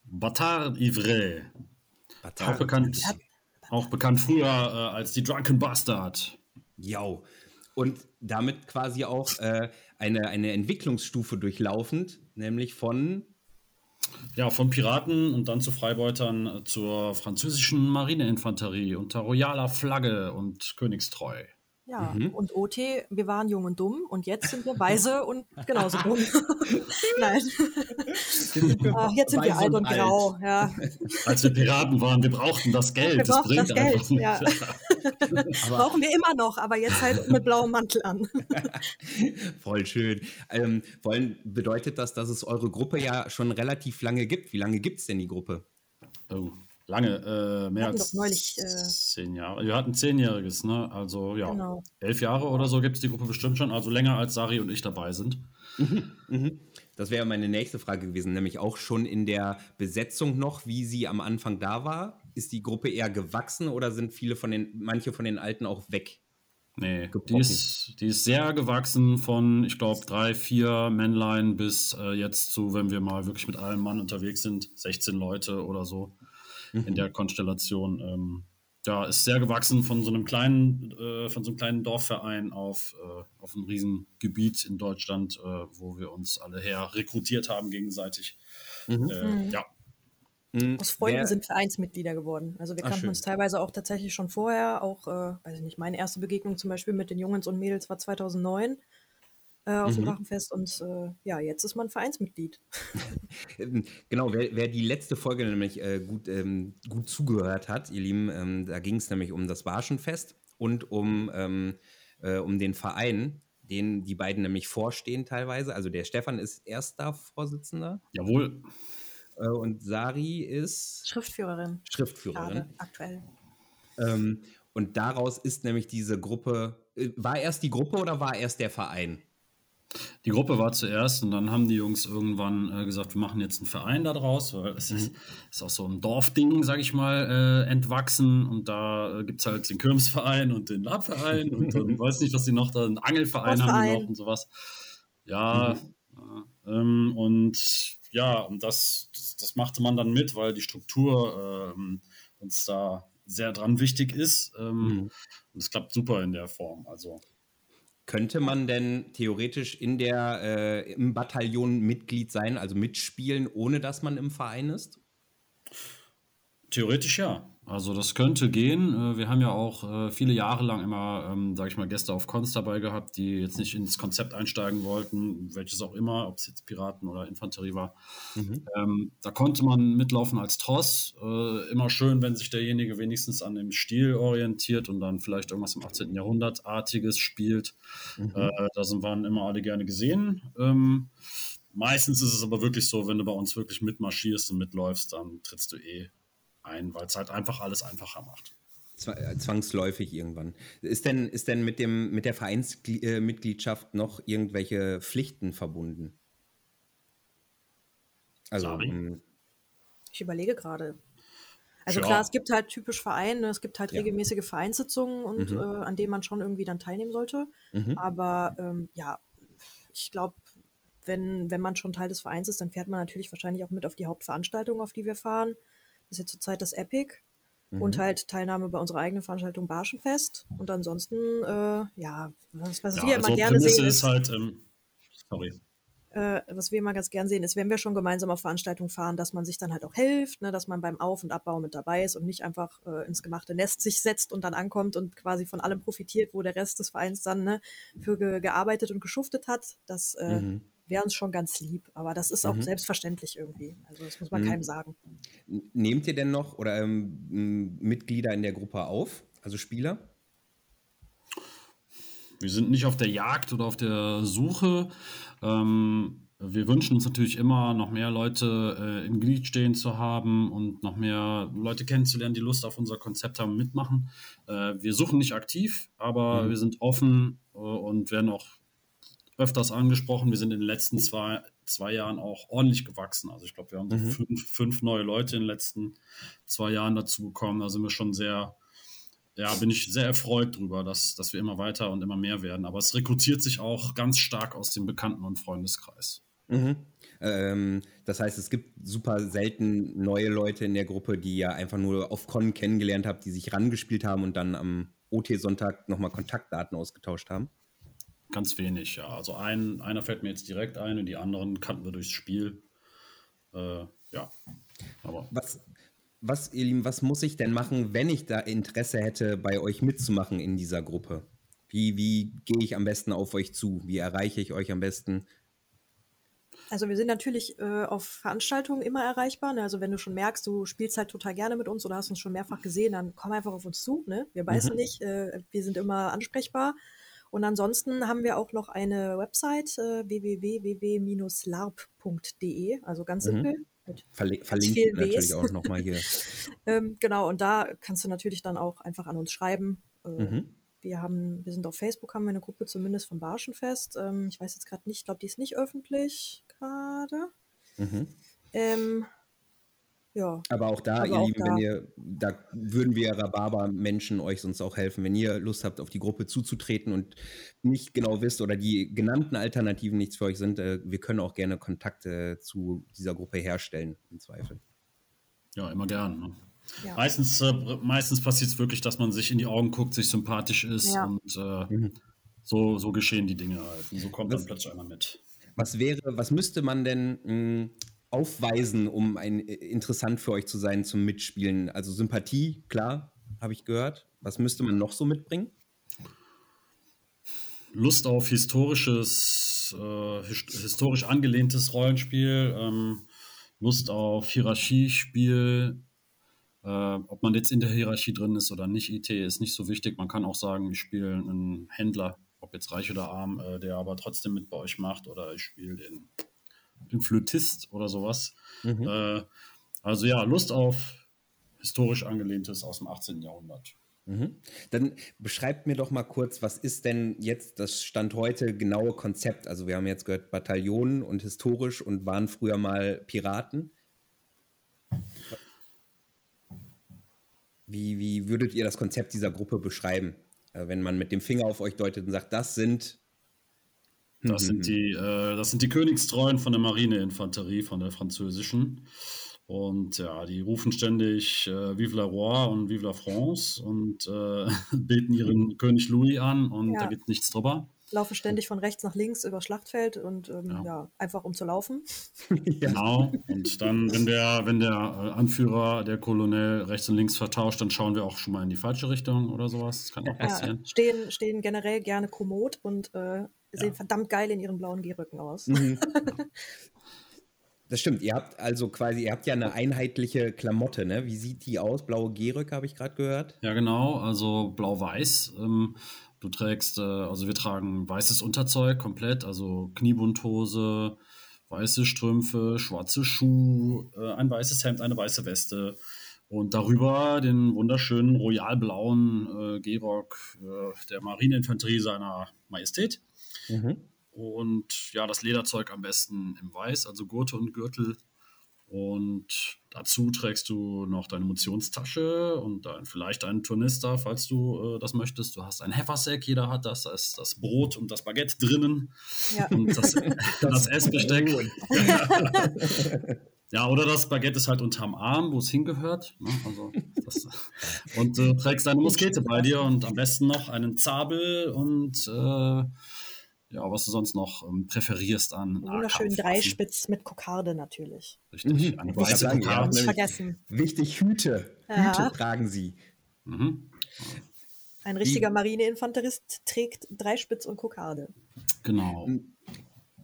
Bâtard Ivre. Auch bekannt, auch bekannt früher äh, als die Drunken Bastard. Ja. Und damit quasi auch äh, eine, eine Entwicklungsstufe durchlaufend, nämlich von ja, von Piraten und dann zu Freibeutern zur französischen Marineinfanterie unter royaler Flagge und königstreu. Ja, mhm. und OT, wir waren jung und dumm und jetzt sind wir weise und genauso dumm. Nein. Ach, jetzt sind wir alt und, alt. grau. Ja. Als wir Piraten waren, wir brauchten das Geld. Wir das bringt das Geld, ja. Brauchen wir immer noch, aber jetzt halt mit blauem Mantel an. Voll schön. Ähm, wollen, bedeutet das, dass es eure Gruppe ja schon relativ lange gibt? Wie lange gibt es denn die Gruppe? Oh, Lange, äh, mehr als neulich, äh, zehn Jahre. Wir hatten zehnjähriges, ne? Also ja, genau. elf Jahre oder so gibt es die Gruppe bestimmt schon, also länger als Sari und ich dabei sind. Mhm, mhm. Das wäre meine nächste Frage gewesen, nämlich auch schon in der Besetzung noch, wie sie am Anfang da war. Ist die Gruppe eher gewachsen oder sind viele von den, manche von den Alten auch weg? Nee, die ist, die ist sehr gewachsen von, ich glaube, drei, vier Männlein bis äh, jetzt zu, wenn wir mal wirklich mit einem Mann unterwegs sind, 16 Leute oder so mhm. in der Konstellation. Ähm, ja, ist sehr gewachsen von so einem kleinen, äh, von so einem kleinen Dorfverein auf, äh, auf ein Riesengebiet in Deutschland, äh, wo wir uns alle her rekrutiert haben gegenseitig. Mhm. Äh, mhm. Ja. Mhm. Aus Freunden Wer, sind Vereinsmitglieder geworden. Also wir kannten uns teilweise auch tatsächlich schon vorher. Auch, äh, weiß ich nicht, meine erste Begegnung zum Beispiel mit den Jungs und Mädels war 2009 äh, auf mhm. dem Drachenfest und äh, ja, jetzt ist man Vereinsmitglied. Ähm, genau, wer, wer, die letzte Folge nämlich äh, gut, ähm, gut zugehört hat, ihr Lieben, ähm, da ging es nämlich um das Barschenfest und um, ähm, äh, um den Verein, den die beiden nämlich vorstehen teilweise. Also der Stefan ist erster Vorsitzender. Jawohl. Äh, und Sari ist Schriftführerin. Schriftführerin. Gerade, aktuell. Ähm, und daraus ist nämlich diese Gruppe, äh, war erst die Gruppe oder war erst der Verein? Die Gruppe war zuerst und dann haben die Jungs irgendwann äh, gesagt, wir machen jetzt einen Verein daraus, weil es mhm. ist, ist, auch so ein Dorfding, sag ich mal, äh, entwachsen und da äh, gibt es halt den Kirmsverein und den Labverein und dann weiß nicht, was die noch da, einen Angelverein haben die noch und sowas. Ja, mhm. ähm, und ja, und das, das, das, machte man dann mit, weil die Struktur ähm, uns da sehr dran wichtig ist. Ähm, mhm. Und es klappt super in der Form. Also könnte man denn theoretisch in der, äh, im Bataillon Mitglied sein, also mitspielen, ohne dass man im Verein ist? Theoretisch ja. Also das könnte gehen. Äh, wir haben ja auch äh, viele Jahre lang immer, ähm, sage ich mal, Gäste auf Cons dabei gehabt, die jetzt nicht ins Konzept einsteigen wollten, welches auch immer, ob es jetzt Piraten oder Infanterie war. Mhm. Ähm, da konnte man mitlaufen als Tross. Äh, immer schön, wenn sich derjenige wenigstens an dem Stil orientiert und dann vielleicht irgendwas im 18. Jahrhundertartiges spielt. Mhm. Äh, da sind waren immer alle gerne gesehen. Ähm, meistens ist es aber wirklich so, wenn du bei uns wirklich mitmarschierst und mitläufst, dann trittst du eh ein, weil es halt einfach alles einfacher macht. Äh, zwangsläufig irgendwann. Ist denn, ist denn mit, dem, mit der Vereinsmitgliedschaft noch irgendwelche Pflichten verbunden? Also, um, ich überlege gerade. Also ja. klar, es gibt halt typisch Vereine, es gibt halt ja. regelmäßige Vereinssitzungen und mhm. äh, an denen man schon irgendwie dann teilnehmen sollte. Mhm. Aber ähm, ja, ich glaube, wenn, wenn man schon Teil des Vereins ist, dann fährt man natürlich wahrscheinlich auch mit auf die Hauptveranstaltung, auf die wir fahren. Ist ja zurzeit das Epic. Mhm. Und halt Teilnahme bei unserer eigenen Veranstaltung Barschenfest. Und ansonsten, äh, ja, was, was ja, wir also immer gerne Prämisse sehen. Ist, ist halt, ähm, sorry. Äh, was wir immer ganz gern sehen, ist, wenn wir schon gemeinsam auf Veranstaltungen fahren, dass man sich dann halt auch hilft, ne, dass man beim Auf- und Abbau mit dabei ist und nicht einfach äh, ins gemachte Nest sich setzt und dann ankommt und quasi von allem profitiert, wo der Rest des Vereins dann ne, für ge gearbeitet und geschuftet hat. Das äh, mhm wäre uns schon ganz lieb. Aber das ist auch mhm. selbstverständlich irgendwie. Also das muss man mhm. keinem sagen. Nehmt ihr denn noch oder ähm, Mitglieder in der Gruppe auf, also Spieler? Wir sind nicht auf der Jagd oder auf der Suche. Ähm, wir wünschen uns natürlich immer, noch mehr Leute äh, im Glied stehen zu haben und noch mehr Leute kennenzulernen, die Lust auf unser Konzept haben, mitmachen. Äh, wir suchen nicht aktiv, aber mhm. wir sind offen äh, und werden auch öfters angesprochen. Wir sind in den letzten zwei, zwei Jahren auch ordentlich gewachsen. Also ich glaube, wir haben mhm. fünf, fünf, neue Leute in den letzten zwei Jahren dazu bekommen. Da sind wir schon sehr, ja, bin ich sehr erfreut drüber, dass, dass wir immer weiter und immer mehr werden. Aber es rekrutiert sich auch ganz stark aus dem Bekannten- und Freundeskreis. Mhm. Ähm, das heißt, es gibt super selten neue Leute in der Gruppe, die ihr einfach nur auf Con kennengelernt habt, die sich rangespielt haben und dann am OT-Sonntag nochmal Kontaktdaten ausgetauscht haben. Ganz wenig, ja. Also ein, einer fällt mir jetzt direkt ein und die anderen kannten wir durchs Spiel. Äh, ja. Aber was, was, ihr Lieben, was muss ich denn machen, wenn ich da Interesse hätte, bei euch mitzumachen in dieser Gruppe? Wie, wie gehe ich am besten auf euch zu? Wie erreiche ich euch am besten? Also wir sind natürlich äh, auf Veranstaltungen immer erreichbar. Ne? Also wenn du schon merkst, du spielst halt total gerne mit uns oder hast uns schon mehrfach gesehen, dann komm einfach auf uns zu. Ne? Wir beißen mhm. nicht, äh, wir sind immer ansprechbar. Und ansonsten haben wir auch noch eine Website äh, www.larp.de, also ganz mhm. simpel. Verli verlinkt natürlich auch nochmal hier. ähm, genau, und da kannst du natürlich dann auch einfach an uns schreiben. Äh, mhm. Wir haben, wir sind auf Facebook, haben wir eine Gruppe zumindest vom Barschenfest. Ähm, ich weiß jetzt gerade nicht, ich glaube, die ist nicht öffentlich gerade. Mhm. Ähm, ja. Aber auch da, Aber ihr auch Lieben, da. wenn ihr, da würden wir Rhabarber-Menschen euch sonst auch helfen, wenn ihr Lust habt, auf die Gruppe zuzutreten und nicht genau wisst oder die genannten Alternativen nichts für euch sind, äh, wir können auch gerne Kontakte zu dieser Gruppe herstellen, im Zweifel. Ja, immer gern. Ne? Ja. Meistens, äh, meistens passiert es wirklich, dass man sich in die Augen guckt, sich sympathisch ist ja. und äh, mhm. so, so geschehen die Dinge halt. Und so kommt was, dann plötzlich einer mit. Was wäre, was müsste man denn mh, hm, aufweisen, um ein, äh, interessant für euch zu sein zum Mitspielen? Also Sympathie, klar, habe ich gehört. Was müsste man noch so mitbringen? Lust auf historisches, äh, historisch angelehntes Rollenspiel, ähm, Lust auf Hierarchiespiel, äh, ob man jetzt in der Hierarchie drin ist oder nicht, IT ist nicht so wichtig. Man kann auch sagen, ich spiele einen Händler, ob jetzt reich oder arm, äh, der aber trotzdem mit bei euch macht oder ich spiele den den Flötist oder sowas. Mhm. Äh, also ja, Lust auf historisch angelehntes aus dem 18. Jahrhundert. Mhm. Dann beschreibt mir doch mal kurz, was ist denn jetzt das Stand heute genaue Konzept? Also wir haben jetzt gehört Bataillonen und historisch und waren früher mal Piraten. Wie, wie würdet ihr das Konzept dieser Gruppe beschreiben? Äh, wenn man mit dem Finger auf euch deutet und sagt, das sind das, mhm. sind die, äh, das sind die Königstreuen von der Marineinfanterie, von der französischen. Und ja, die rufen ständig äh, Vive la Roi und Vive la France und äh, beten ihren König Louis an und ja. da geht nichts drüber. Laufen ständig von rechts nach links über Schlachtfeld und ähm, ja. ja. einfach um zu laufen. genau. Und dann, wenn der, wenn der äh, Anführer, der Kolonel rechts und links vertauscht, dann schauen wir auch schon mal in die falsche Richtung oder sowas. Das kann auch passieren. Ja, stehen, stehen generell gerne kommod und äh, sehen verdammt geil in ihren blauen Gehrücken aus. Mhm. Das stimmt. Ihr habt also quasi, ihr habt ja eine einheitliche Klamotte, ne? Wie sieht die aus? Blaue Gehrücke, habe ich gerade gehört. Ja, genau. Also blau-weiß. Ähm, du trägst, äh, also wir tragen weißes Unterzeug komplett, also Kniebundhose, weiße Strümpfe, schwarze Schuhe, äh, ein weißes Hemd, eine weiße Weste. Und darüber den wunderschönen royalblauen äh, Gehrock äh, der Marineinfanterie seiner Majestät. Mhm. Und ja, das Lederzeug am besten im Weiß, also Gurte und Gürtel. Und dazu trägst du noch deine Munitionstasche und dann vielleicht einen Turnister, falls du äh, das möchtest. Du hast ein Heffersack, jeder hat das. Da ist das Brot und das Baguette drinnen. Ja. Und das, das Essbesteck. ja, oder das Baguette ist halt unterm Arm, wo es hingehört. Ne? Also das, und du äh, trägst deine Muskete bei dir und am besten noch einen Zabel und äh, ja, was du sonst noch ähm, präferierst an. Wunderschönen Dreispitz mit Kokarde natürlich. Richtig, mhm. eine weiße sagen, Kokarde. Nicht vergessen. Wichtig, Hüte. Ja. Hüte tragen sie. Mhm. Ein richtiger Marineinfanterist trägt Dreispitz und Kokarde. Genau.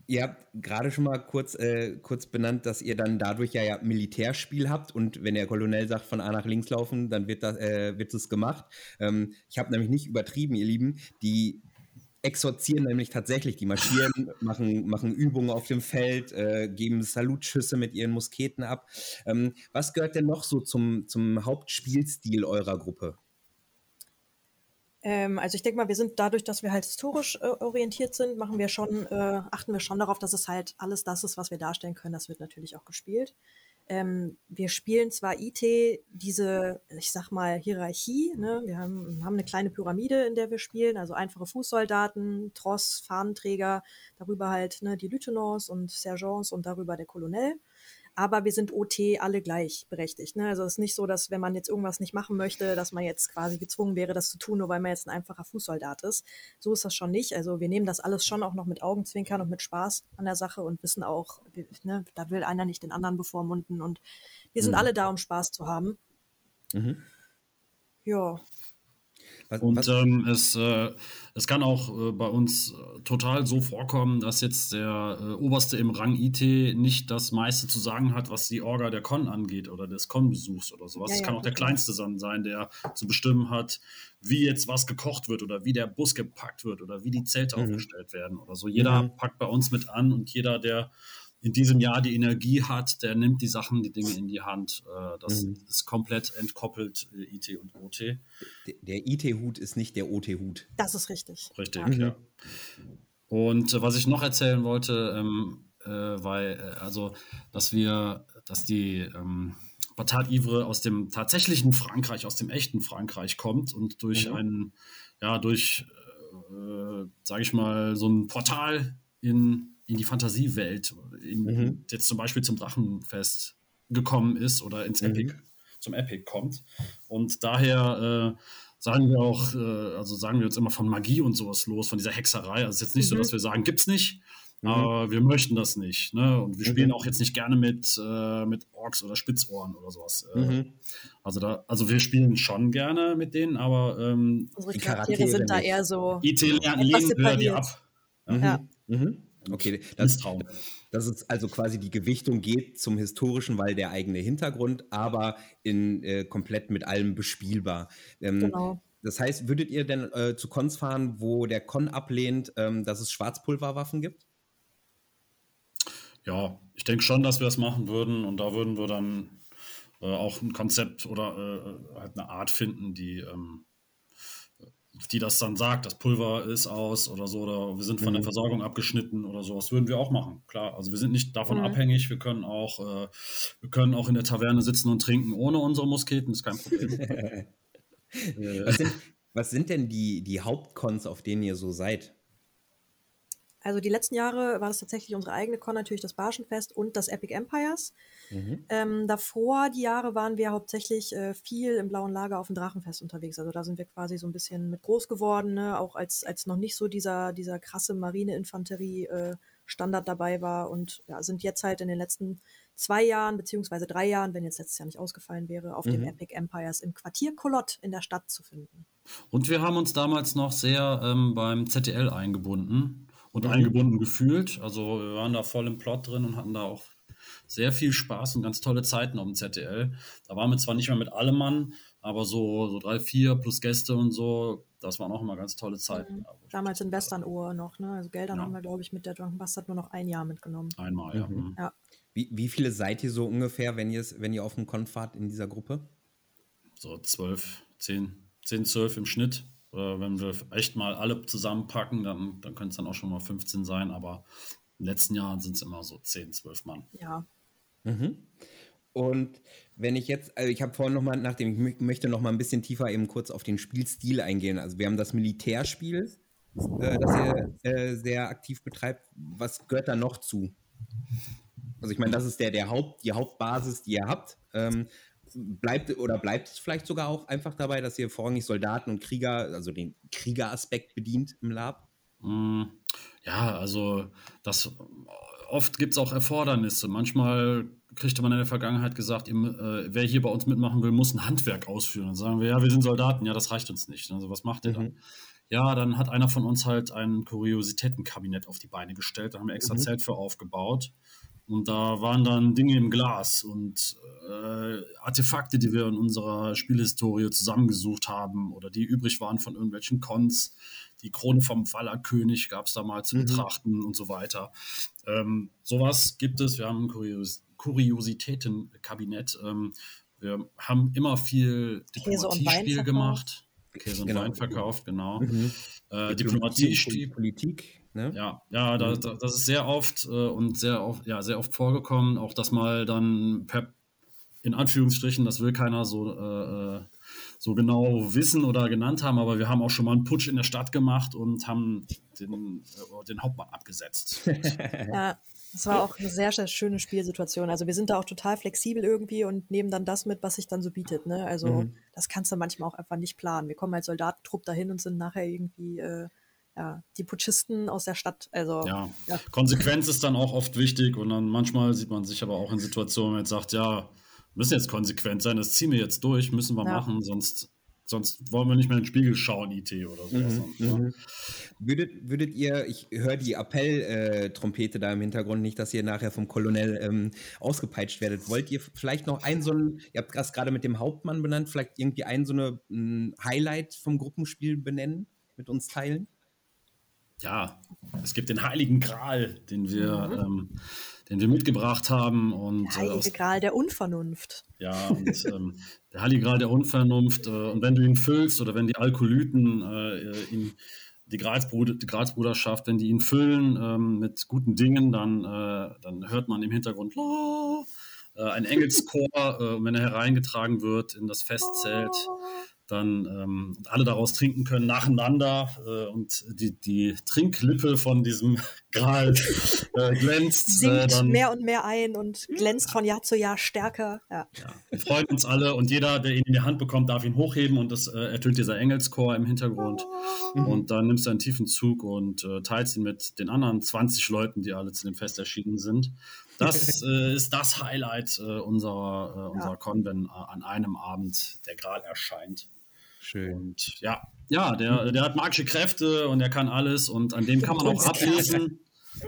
Ihr habt gerade schon mal kurz, äh, kurz benannt, dass ihr dann dadurch ja, ja Militärspiel habt und wenn der Kolonel sagt, von A nach links laufen, dann wird das, äh, wird es gemacht. Ähm, ich habe nämlich nicht übertrieben, ihr Lieben. Die exorzieren nämlich tatsächlich. Die marschieren, machen, machen Übungen auf dem Feld, äh, geben Salutschüsse mit ihren Musketen ab. Ähm, was gehört denn noch so zum, zum Hauptspielstil eurer Gruppe? Ähm, also ich denke mal, wir sind dadurch, dass wir halt historisch äh, orientiert sind, machen wir schon, äh, achten wir schon darauf, dass es halt alles das ist, was wir darstellen können. Das wird natürlich auch gespielt. Ähm, wir spielen zwar IT diese, ich sag mal, Hierarchie. Ne? Wir haben, haben eine kleine Pyramide, in der wir spielen, also einfache Fußsoldaten, Tross, Fahnenträger, darüber halt ne, die Lieutenants und Sergeants und darüber der Colonel aber wir sind OT alle gleichberechtigt. Ne? Also es ist nicht so, dass wenn man jetzt irgendwas nicht machen möchte, dass man jetzt quasi gezwungen wäre, das zu tun, nur weil man jetzt ein einfacher Fußsoldat ist. So ist das schon nicht. Also wir nehmen das alles schon auch noch mit Augenzwinkern und mit Spaß an der Sache und wissen auch, ne, da will einer nicht den anderen bevormunden und wir sind mhm. alle da, um Spaß zu haben. Mhm. Ja. Was, und was? Ähm, es, äh, es kann auch äh, bei uns äh, total so vorkommen, dass jetzt der äh, Oberste im Rang IT nicht das meiste zu sagen hat, was die Orga der Con angeht oder des Con-Besuchs oder sowas. Es ja, kann auch der Kleinste sein, der zu bestimmen hat, wie jetzt was gekocht wird oder wie der Bus gepackt wird oder wie die Zelte mhm. aufgestellt werden oder so. Jeder mhm. packt bei uns mit an und jeder, der in diesem Jahr die Energie hat, der nimmt die Sachen, die Dinge in die Hand. Äh, das mhm. ist komplett entkoppelt, äh, IT und OT. Der, der IT-Hut ist nicht der OT-Hut. Das ist richtig. Richtig, ja. ja. Und äh, was ich noch erzählen wollte, ähm, äh, weil, äh, also, dass wir, dass die ähm, Batat Ivre aus dem tatsächlichen Frankreich, aus dem echten Frankreich kommt und durch mhm. einen, ja, durch, äh, sage ich mal, so ein Portal in in die Fantasiewelt, in, mhm. jetzt zum Beispiel zum Drachenfest gekommen ist oder ins mhm. Epic, zum Epic kommt. Und daher äh, sagen wir auch, äh, also sagen wir uns immer von Magie und sowas los, von dieser Hexerei. Also es ist jetzt nicht mhm. so, dass wir sagen, gibt's nicht. Mhm. Aber wir möchten das nicht. Ne? Und wir spielen mhm. auch jetzt nicht gerne mit, äh, mit Orks oder Spitzohren oder sowas. Äh, mhm. also, da, also wir spielen schon gerne mit denen, aber ähm, unsere Charaktere sind da eher so. IT lehnen wir die ab. Ja. Mhm. Okay, das, das ist also quasi die Gewichtung geht zum historischen, weil der eigene Hintergrund, aber in äh, komplett mit allem bespielbar. Ähm, genau. Das heißt, würdet ihr denn äh, zu Cons fahren, wo der Con ablehnt, ähm, dass es Schwarzpulverwaffen gibt? Ja, ich denke schon, dass wir das machen würden und da würden wir dann äh, auch ein Konzept oder äh, halt eine Art finden, die ähm, die das dann sagt, das Pulver ist aus oder so, oder wir sind von mhm. der Versorgung abgeschnitten oder so, das würden wir auch machen, klar. Also wir sind nicht davon mhm. abhängig, wir können auch, äh, wir können auch in der Taverne sitzen und trinken ohne unsere Musketen, ist kein Problem. was, sind, was sind denn die, die Hauptcons, auf denen ihr so seid? Also die letzten Jahre war das tatsächlich unsere eigene Con, natürlich das Barschenfest und das Epic Empires. Mhm. Ähm, davor, die Jahre, waren wir hauptsächlich äh, viel im blauen Lager auf dem Drachenfest unterwegs. Also da sind wir quasi so ein bisschen mit groß geworden, ne? auch als, als noch nicht so dieser, dieser krasse Marineinfanterie-Standard äh, dabei war und ja, sind jetzt halt in den letzten zwei Jahren, beziehungsweise drei Jahren, wenn jetzt letztes Jahr nicht ausgefallen wäre, auf mhm. dem Epic Empires im Quartier Kolott in der Stadt zu finden. Und wir haben uns damals noch sehr ähm, beim ZDL eingebunden und mhm. eingebunden gefühlt. Also wir waren da voll im Plot drin und hatten da auch sehr viel Spaß und ganz tolle Zeiten auf dem ZDL. Da waren wir zwar nicht mehr mit allem Mann, aber so, so drei, vier plus Gäste und so, das waren auch immer ganz tolle Zeiten. Mhm. Damals in Westernuhr noch, ne? Also Geldern ja. haben wir, glaube ich, mit der Drunken Bastard nur noch ein Jahr mitgenommen. Einmal, ja. Mhm. ja. Wie, wie viele seid ihr so ungefähr, wenn, wenn ihr auf dem Konf fahrt in dieser Gruppe? So zwölf, zehn, zehn, zwölf im Schnitt. Oder wenn wir echt mal alle zusammenpacken, dann, dann können es dann auch schon mal 15 sein, aber in den letzten Jahren sind es immer so 10, 12 Mann. Ja. Mhm. Und wenn ich jetzt, also ich habe vorhin noch mal, nachdem ich möchte noch mal ein bisschen tiefer eben kurz auf den Spielstil eingehen. Also wir haben das Militärspiel, äh, das ihr äh, sehr aktiv betreibt. Was gehört da noch zu? Also ich meine, das ist der, der Haupt, die Hauptbasis, die ihr habt. Ähm, bleibt oder bleibt es vielleicht sogar auch einfach dabei, dass ihr vorrangig Soldaten und Krieger, also den Kriegeraspekt bedient im Lab? Mm, ja, also das oft gibt es auch Erfordernisse. Manchmal kriegte man in der Vergangenheit gesagt, ihr, äh, wer hier bei uns mitmachen will, muss ein Handwerk ausführen. Dann sagen wir, ja, wir sind Soldaten, ja, das reicht uns nicht. Also was macht ihr mhm. dann? Ja, dann hat einer von uns halt ein Kuriositätenkabinett auf die Beine gestellt. Da haben wir extra mhm. Zelt für aufgebaut. Und da waren dann Dinge im Glas und äh, Artefakte, die wir in unserer Spielhistorie zusammengesucht haben oder die übrig waren von irgendwelchen Cons. Die Krone vom Wallerkönig gab es da mal zu mhm. betrachten und so weiter. Ähm, sowas gibt es. Wir haben ein Kurios Kuriositätenkabinett. Ähm, wir haben immer viel Diplomatiespiel gemacht. Käse und genau. Wein verkauft, genau. Mhm. Äh, Diplomatie, Politik. Ne? Ja, ja, da, mhm. da, das ist sehr oft äh, und sehr oft, ja, sehr oft vorgekommen, auch dass mal dann per, in Anführungsstrichen, das will keiner so, äh, äh so genau wissen oder genannt haben, aber wir haben auch schon mal einen Putsch in der Stadt gemacht und haben den, äh, den Hauptmann abgesetzt. ja, das war auch eine sehr, sehr schöne Spielsituation. Also wir sind da auch total flexibel irgendwie und nehmen dann das mit, was sich dann so bietet. Ne? Also mhm. das kannst du manchmal auch einfach nicht planen. Wir kommen als Soldatentrupp dahin und sind nachher irgendwie äh, ja, die Putschisten aus der Stadt. Also, ja. ja. Konsequenz ist dann auch oft wichtig und dann manchmal sieht man sich aber auch in Situationen, wenn man jetzt sagt, ja, müssen jetzt konsequent sein, das ziehen wir jetzt durch, müssen wir ja. machen, sonst, sonst wollen wir nicht mehr in den Spiegel schauen, IT oder sowas. Mhm, ne? mhm. Würdet, würdet ihr, ich höre die Appell-Trompete da im Hintergrund, nicht, dass ihr nachher vom Kolonel ähm, ausgepeitscht werdet. Wollt ihr vielleicht noch ein so ein, ihr habt das gerade mit dem Hauptmann benannt, vielleicht irgendwie ein so ein hm, Highlight vom Gruppenspiel benennen, mit uns teilen? Ja, es gibt den Heiligen Gral, den wir, mhm. ähm, den wir mitgebracht haben. Und, der Heilige äh, Gral der Unvernunft. Ja, und ähm, der Heilige Gral der Unvernunft. Äh, und wenn du ihn füllst oder wenn die Alkolyten äh, ihn die, Grazbruder, die Grazbruderschaft, wenn die ihn füllen ähm, mit guten Dingen, dann, äh, dann hört man im Hintergrund äh, ein Engelschor, äh, wenn er hereingetragen wird in das Festzelt dann ähm, alle daraus trinken können nacheinander äh, und die, die Trinklippe von diesem Gral äh, glänzt. Sinkt äh, dann, mehr und mehr ein und glänzt von Jahr zu Jahr stärker. Ja. ja. wir freuen uns alle und jeder, der ihn in die Hand bekommt, darf ihn hochheben und das äh, ertönt dieser Engelschor im Hintergrund. Mhm. Und dann nimmst du einen tiefen Zug und äh, teilst ihn mit den anderen 20 Leuten, die alle zu dem Fest erschienen sind. Das äh, ist das Highlight unserer, unserer ja. Con, wenn an einem Abend der Gral erscheint. Schön. Und ja, ja, der, der hat magische Kräfte und er kann alles und an dem kann man auch ablesen.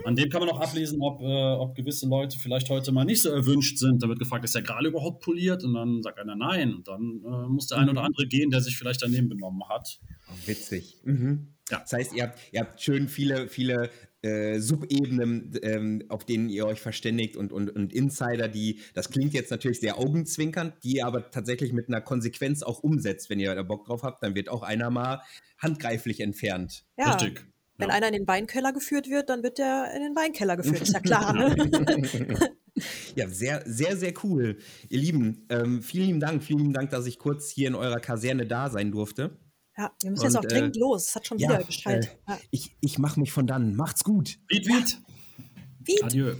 An dem kann man auch ablesen, ob, äh, ob gewisse Leute vielleicht heute mal nicht so erwünscht sind. Da wird gefragt, ist der Gral überhaupt poliert? Und dann sagt einer nein. Und dann äh, muss der ein oder mhm. andere gehen, der sich vielleicht daneben benommen hat. Oh, witzig. Mhm. Ja. Das heißt, ihr habt, ihr habt schön viele, viele äh, Subebenen, ähm, auf denen ihr euch verständigt und, und, und Insider, die, das klingt jetzt natürlich sehr augenzwinkernd, die ihr aber tatsächlich mit einer Konsequenz auch umsetzt. Wenn ihr da Bock drauf habt, dann wird auch einer mal handgreiflich entfernt. Ja. Richtig. Wenn ja. einer in den Weinkeller geführt wird, dann wird der in den Weinkeller geführt, ist ja klar. Ne? ja, sehr, sehr, sehr cool. Ihr Lieben, ähm, vielen lieben Dank, vielen lieben Dank, dass ich kurz hier in eurer Kaserne da sein durfte. Ja, wir müssen und, jetzt auch dringend äh, los. Es hat schon wieder ja, Bescheid. Äh, ja. Ich, ich mache mich von dann. Macht's gut. Viet, viet. Viet. Adieu.